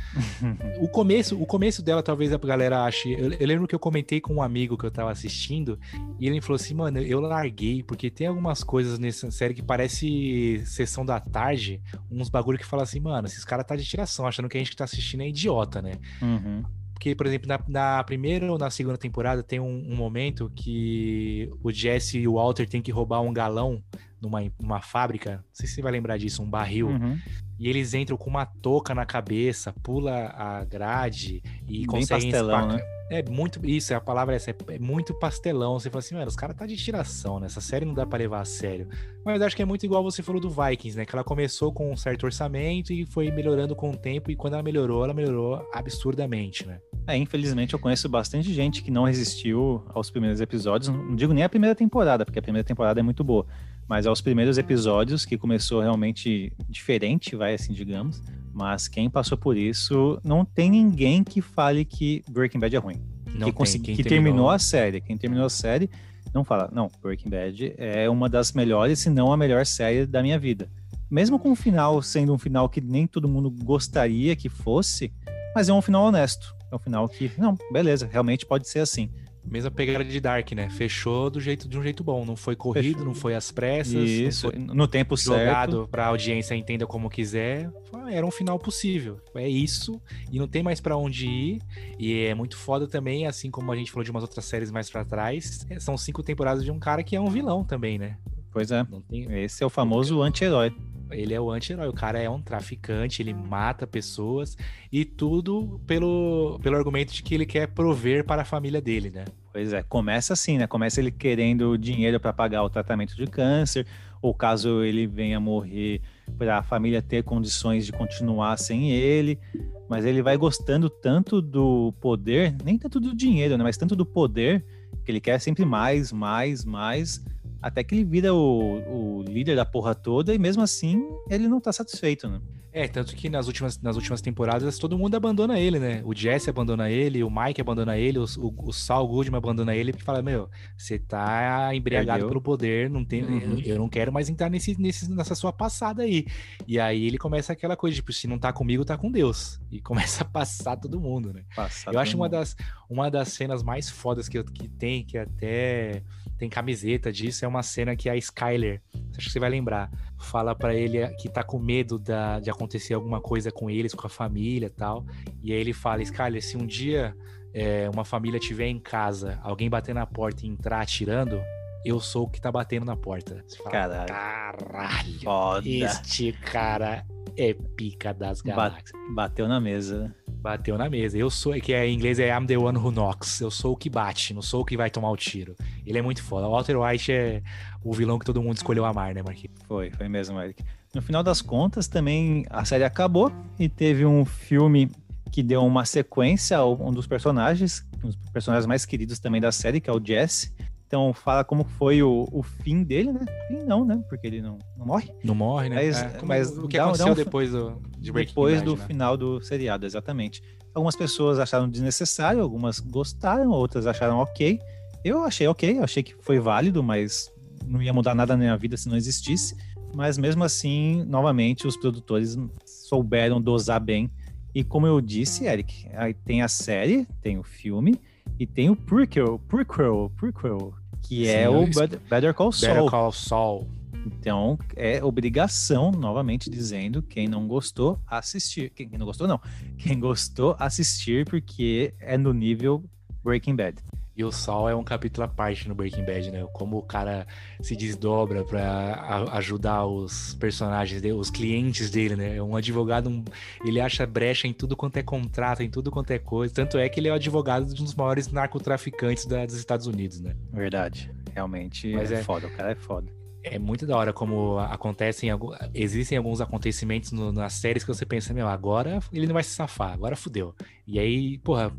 O começo, o começo dela, talvez a galera ache. Eu, eu lembro que eu comentei com um amigo que eu tava assistindo, e ele falou assim, mano, eu larguei, porque tem algumas coisas nessa série que parece sessão da tarde, uns bagulho que fala assim, mano, esses caras tá de tiração, achando que a gente que tá assistindo é idiota, né? Uhum. Porque, por exemplo, na, na primeira ou na segunda temporada tem um, um momento que o Jesse e o Walter têm que roubar um galão numa, numa fábrica. Não sei se você vai lembrar disso, um barril. Uhum. E eles entram com uma touca na cabeça, pula a grade e Bem conseguem pastelão, né? É muito. Isso, a palavra é essa. É, é muito pastelão. Você fala assim, mano, os caras tá de tiração, né? Essa série não dá pra levar a sério. Mas acho que é muito igual você falou do Vikings, né? Que ela começou com um certo orçamento e foi melhorando com o tempo. E quando ela melhorou, ela melhorou absurdamente, né? É, infelizmente eu conheço bastante gente que não resistiu aos primeiros episódios. Não digo nem a primeira temporada, porque a primeira temporada é muito boa. Mas aos primeiros episódios, que começou realmente diferente, vai assim, digamos. Mas quem passou por isso, não tem ninguém que fale que Breaking Bad é ruim. Não que, consegui- que terminou a série. Quem terminou a série não fala, não, Breaking Bad é uma das melhores, se não a melhor série da minha vida. Mesmo com o final sendo um final que nem todo mundo gostaria que fosse, mas é um final honesto. É um final que, não, beleza, realmente pode ser assim. Mesma pegada de Dark, né? Fechou do jeito, de um jeito bom. Não foi corrido, Fechou. não foi às pressas. Isso, não foi no tempo certo. jogado pra audiência entenda como quiser. Era um final possível. É isso. E não tem mais pra onde ir. E é muito foda também, assim como a gente falou de umas outras séries mais pra trás. é, São cinco temporadas de um cara que é um vilão também, né? Pois é, Não tem, esse é o famoso anti-herói. Ele é o anti-herói. O cara é um traficante, ele mata pessoas. E tudo pelo, pelo argumento de que ele quer prover para a família dele, né? Pois é, começa assim, né? Começa ele querendo dinheiro para pagar o tratamento de câncer, ou caso ele venha morrer, para a família ter condições de continuar sem ele. Mas ele vai gostando tanto do poder, nem tanto do dinheiro, né? Mas tanto do poder, que ele quer sempre mais, mais, mais, até que ele vira o, o líder da porra toda e mesmo assim ele não tá satisfeito, né? É, tanto que nas últimas, nas últimas temporadas todo mundo abandona ele, né? O Jesse abandona ele, o Mike abandona ele, o, o, o Saul Goodman abandona ele, porque fala, meu, você tá embriagado Perdeu. pelo poder, não tem, Uhum. eu, eu não quero mais entrar nesse, nesse, nessa sua passada aí. E aí ele começa aquela coisa, tipo, se não tá comigo, tá com Deus. E [LAUGHS] começa a passar todo mundo, né? Passar Eu acho todo uma mundo. das, uma das cenas mais fodas que, eu- que tem, que até tem camiseta disso, é uma cena que a Skyler, acho que você vai lembrar, fala pra ele que tá com medo da- de acontecer alguma coisa com eles, com a família e tal. E aí ele fala, Skyler, se um dia é, uma família estiver em casa, alguém bater na porta e entrar atirando, eu sou o que tá batendo na porta. Você fala, Caralho. Caralho. Foda. Este cara é pica das galáxias. Bate- bateu na mesa. né? Bateu na mesa. Eu sou, que é, em inglês é I'm the one who knocks. Eu sou o que bate, não sou o que vai tomar o tiro. Ele é muito foda. O Walter White é o vilão que todo mundo escolheu amar, né, Marquinhos? Foi, foi mesmo, Eric. No final das contas, também a série acabou e teve um filme que deu uma sequência a um dos personagens, um dos personagens mais queridos também da série, que é o Jesse. Então fala como foi o, o fim dele, né? Fim não, né? Porque ele não, não morre. Não morre, né? Mas- É, como- mas o que dá- aconteceu dá um- depois do, de Breaking Depois Bad, do né? final do seriado, exatamente. Algumas pessoas acharam desnecessário, algumas gostaram, outras acharam ok. Eu achei ok, achei que foi válido, mas não ia mudar nada na minha vida se não existisse. Mas mesmo assim, novamente, os produtores souberam dosar bem. E como eu disse, Eric, aí tem a série, tem o filme e tem o prequel, prequel, prequel, que Sim, é o Better, Better Call Saul. Better Call Saul. Então, é obrigação, novamente dizendo, quem não gostou, assistir. Quem não gostou, não. Quem gostou, assistir, porque é no nível Breaking Bad. E o Saul é um capítulo à parte no Breaking Bad, né? Como o cara se desdobra pra a- ajudar os personagens dele, os clientes dele, né? Um advogado, um- ele acha brecha em tudo quanto é contrato, em tudo quanto é coisa. Tanto é que ele é o advogado de um dos maiores narcotraficantes da- dos Estados Unidos, né? Verdade. Realmente Mas é, é- foda, o cara é foda. É muito da hora como acontecem, existem alguns acontecimentos no- nas séries que você pensa, meu, agora ele não vai se safar, agora fudeu. E aí, porra,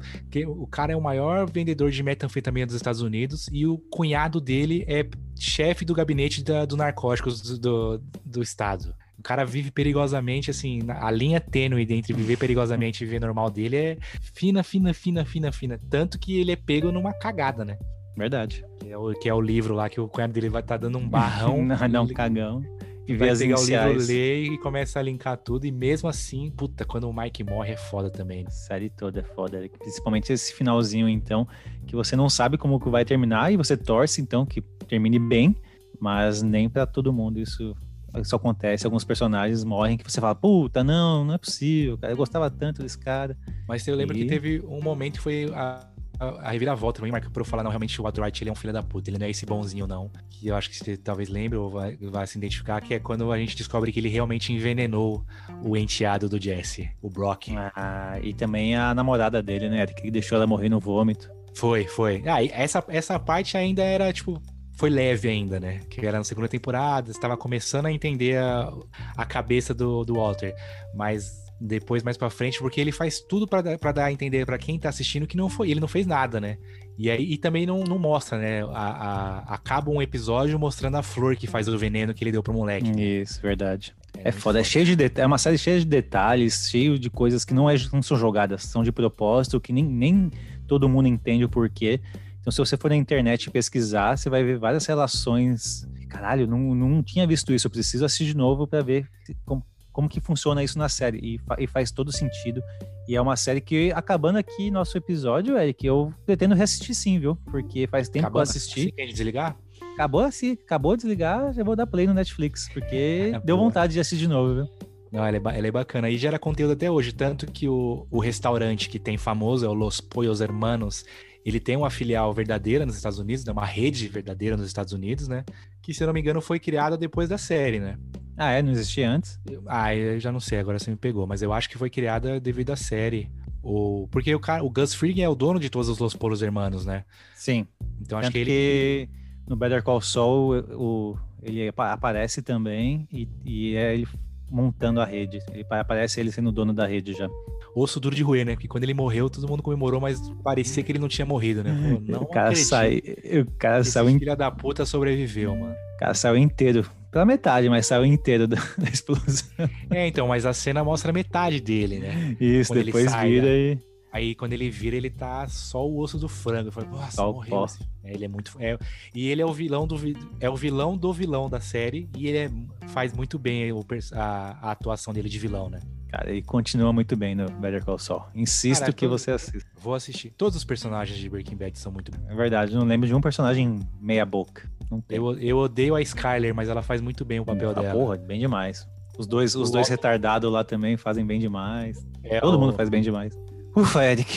o cara é o maior vendedor de metanfetamina dos Estados Unidos e o cunhado dele é chefe do gabinete da- do narcóticos do, do, do estado. O cara vive perigosamente, assim, a linha tênue entre viver perigosamente e viver normal dele é fina, fina, fina, fina, fina. Tanto que ele é pego numa cagada, né? Verdade. Que é o, que é o livro lá que o cunhado dele vai estar dando um barrão. [LAUGHS] não, não, ele cagão. E ver vai as pegar o livro, iniciais. ler e começa a linkar tudo. E mesmo assim, puta, quando o Mike morre é foda também. né? A série toda é foda, principalmente esse finalzinho, então, que você não sabe como que vai terminar e você torce, então, que termine bem, mas nem pra todo mundo isso, isso acontece. Alguns personagens morrem que você fala, puta, não, não é possível, cara, eu gostava tanto desse cara. Mas eu lembro E- que teve um momento que foi a, a, a reviravolta também, Marco, pra eu falar, não, realmente o Dwight ele é um filho da puta, ele não é esse bonzinho, não. Que eu acho que você talvez lembre ou vai, vai se identificar, que é quando a gente descobre que ele realmente envenenou o enteado do Jesse, o Brock. Ah, e também a namorada dele, né, que deixou ela morrer no vômito. Foi, foi. Ah, essa, essa parte ainda era, tipo, foi leve ainda, né? Que era na segunda temporada, estava começando a entender a, a cabeça do, do Walter. Mas depois, mais pra frente, porque ele faz tudo pra dar- dar a entender pra quem tá assistindo que não foi, ele não fez nada, né? E aí e também não, não mostra, né? A, a- acaba um episódio mostrando a flor que faz o veneno que ele deu pro moleque. Isso, verdade. É muito foda, é cheio de det- é uma série cheia de detalhes, cheio de coisas que não, é, não são jogadas, são de propósito, que nem, nem todo mundo entende o porquê. Então, se você for na internet pesquisar, você vai ver várias relações. Caralho, não, não tinha visto isso, eu preciso assistir de novo para ver como, como que funciona isso na série. E, fa- e faz todo sentido. E é uma série que, acabando aqui nosso episódio, Eric, eu pretendo reassistir sim, viu? Porque faz tempo que eu Acabou- assisti. Assim que a gente desligar? Acabou assim, acabou de desligar, já vou dar play no Netflix, porque [LAUGHS] É, deu boa. vontade de assistir de novo, viu? Não, ela é, ela é bacana. E gera conteúdo até hoje. Tanto que o, o restaurante que tem famoso é o Los Pollos Hermanos. Ele tem uma filial verdadeira nos Estados Unidos, né? uma rede verdadeira nos Estados Unidos, né? Que, se eu não me engano, foi criada depois da série, né? Ah, é? Não existia antes? Ah, eu já não sei, agora você me pegou. Mas eu acho que foi criada devido à série. O, porque o, cara, o Gus Fring é o dono de todos os Los Pollos Hermanos, né? Sim. Então acho Tanto que que, ele. no Better Call Saul, o, ele apa- aparece também e, e é ele montando a rede. Ele pa- aparece ele sendo o dono da rede já. Osso duro de roer, né? Porque quando ele morreu, todo mundo comemorou, mas parecia que ele não tinha morrido, né? Pô, [LAUGHS] não o cara acredito. sai, o cara Esse saiu, in- filho da puta sobreviveu, mano. o cara saiu inteiro. Pela metade, mas saiu inteiro da, [LAUGHS] da explosão. É, então, mas a cena mostra metade dele, né? Isso, Quando depois sai, vira né? e. Aí quando ele vira, ele tá só o osso do frango. Eu falei, nossa, Só morreu. É, ele é muito. é- e ele é o vilão do é o vilão do vilão da série e ele é- faz muito bem a, a atuação dele de vilão, né? Cara, ele continua muito bem no Better Call Saul. Insisto Caraca, que você assista. Vou assistir. Todos os personagens de Breaking Bad são muito bons. É verdade, não lembro de um personagem meia boca. Não tem. Eu, eu odeio a Skyler, mas ela faz muito bem o papel Ah, dela. porra, bem demais. Os dois, os O dois retardados lá também fazem bem demais. É Todo o- mundo faz bem demais. Ufa, Eric.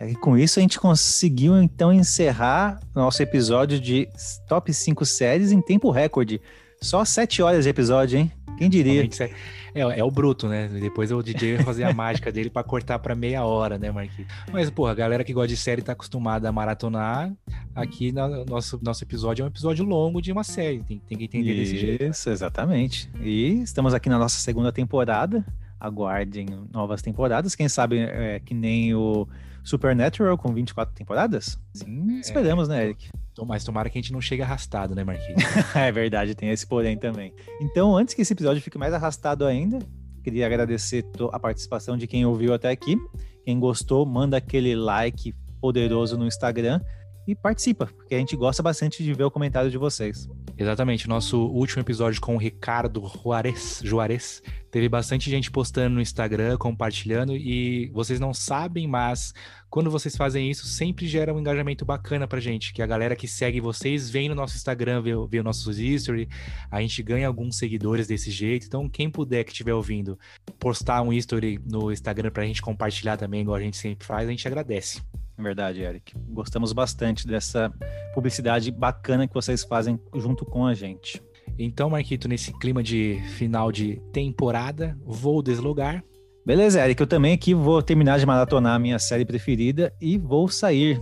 É com isso a gente conseguiu então encerrar nosso episódio de top 5 séries em tempo recorde. Só 7 horas de episódio, hein? Quem diria? É, é, é o bruto, né? Depois o DJ vai fazer a [LAUGHS] mágica dele pra cortar pra meia hora, né, Marquinhos? Mas, porra, a galera que gosta de série tá acostumada a maratonar. Aqui no nosso, nosso episódio é um episódio longo de uma série. Tem, tem que entender desse jeito. Isso, exatamente. E estamos aqui na nossa segunda temporada. Aguardem novas temporadas. Quem sabe é, que nem o Supernatural com 24 temporadas? Sim, esperamos, né, Eric? Mas tomara que a gente não chegue arrastado, né, Marquinhos? [LAUGHS] é verdade, tem esse porém também. Então, antes que esse episódio fique mais arrastado ainda, queria agradecer a participação de quem ouviu até aqui. Quem gostou, manda aquele like poderoso no Instagram e participa, porque a gente gosta bastante de ver o comentário de vocês. Exatamente. Nosso último episódio com o Ricardo Juarez, Juarez teve bastante gente postando no Instagram, compartilhando, e vocês não sabem, mas quando vocês fazem isso, sempre gera um engajamento bacana pra gente, que a galera que segue vocês vem no nosso Instagram ver, ver os nossos history, a gente ganha alguns seguidores desse jeito, então quem puder que estiver ouvindo, postar um history no Instagram pra gente compartilhar também, igual a gente sempre faz, a gente agradece verdade, Eric. Gostamos bastante dessa publicidade bacana que vocês fazem junto com a gente. Então, Marquito, nesse clima de final de temporada, vou deslogar. Beleza, Eric, eu também aqui vou terminar de maratonar a minha série preferida e vou sair.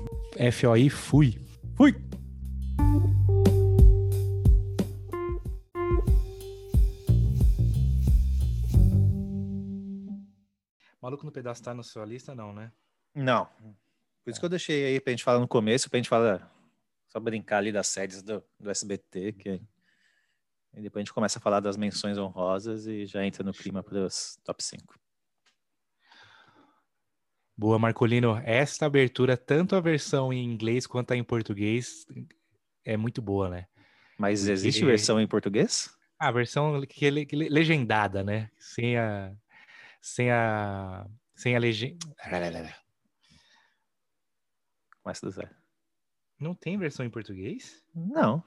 FOI, fui. Fui! Maluco no Pedaço tá na sua lista, não, né? Não, por isso que eu deixei aí pra gente falar no começo, pra gente falar, só brincar ali das séries do, do SBT, que e depois a gente começa a falar das menções honrosas e já entra no clima para os top 5. Boa, Marcolino. Esta abertura, tanto a versão em inglês quanto a em português, é muito boa, né? Mas existe e... versão em português? A versão que é legendada, né? Sem a sem a sem a legenda. Começa do zero. Não tem versão em português? Não.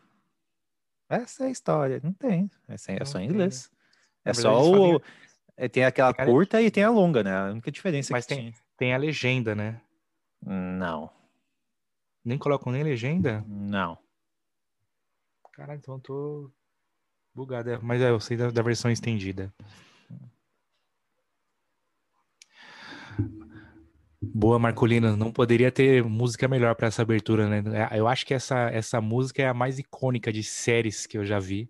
Essa é a história. Não tem. Essa é, é só em inglês. É só o. É, tem aquela tem curta e tem a longa, né? A única diferença Mas tem, tinha. tem a legenda, né? Não. Nem colocam nem legenda? Não. Caralho, então eu tô bugado. É, mas é, eu sei da, da versão estendida. Boa, Marcolina. Não poderia ter música melhor para essa abertura, né? É, eu acho que essa, essa música é a mais icônica de séries que eu já vi.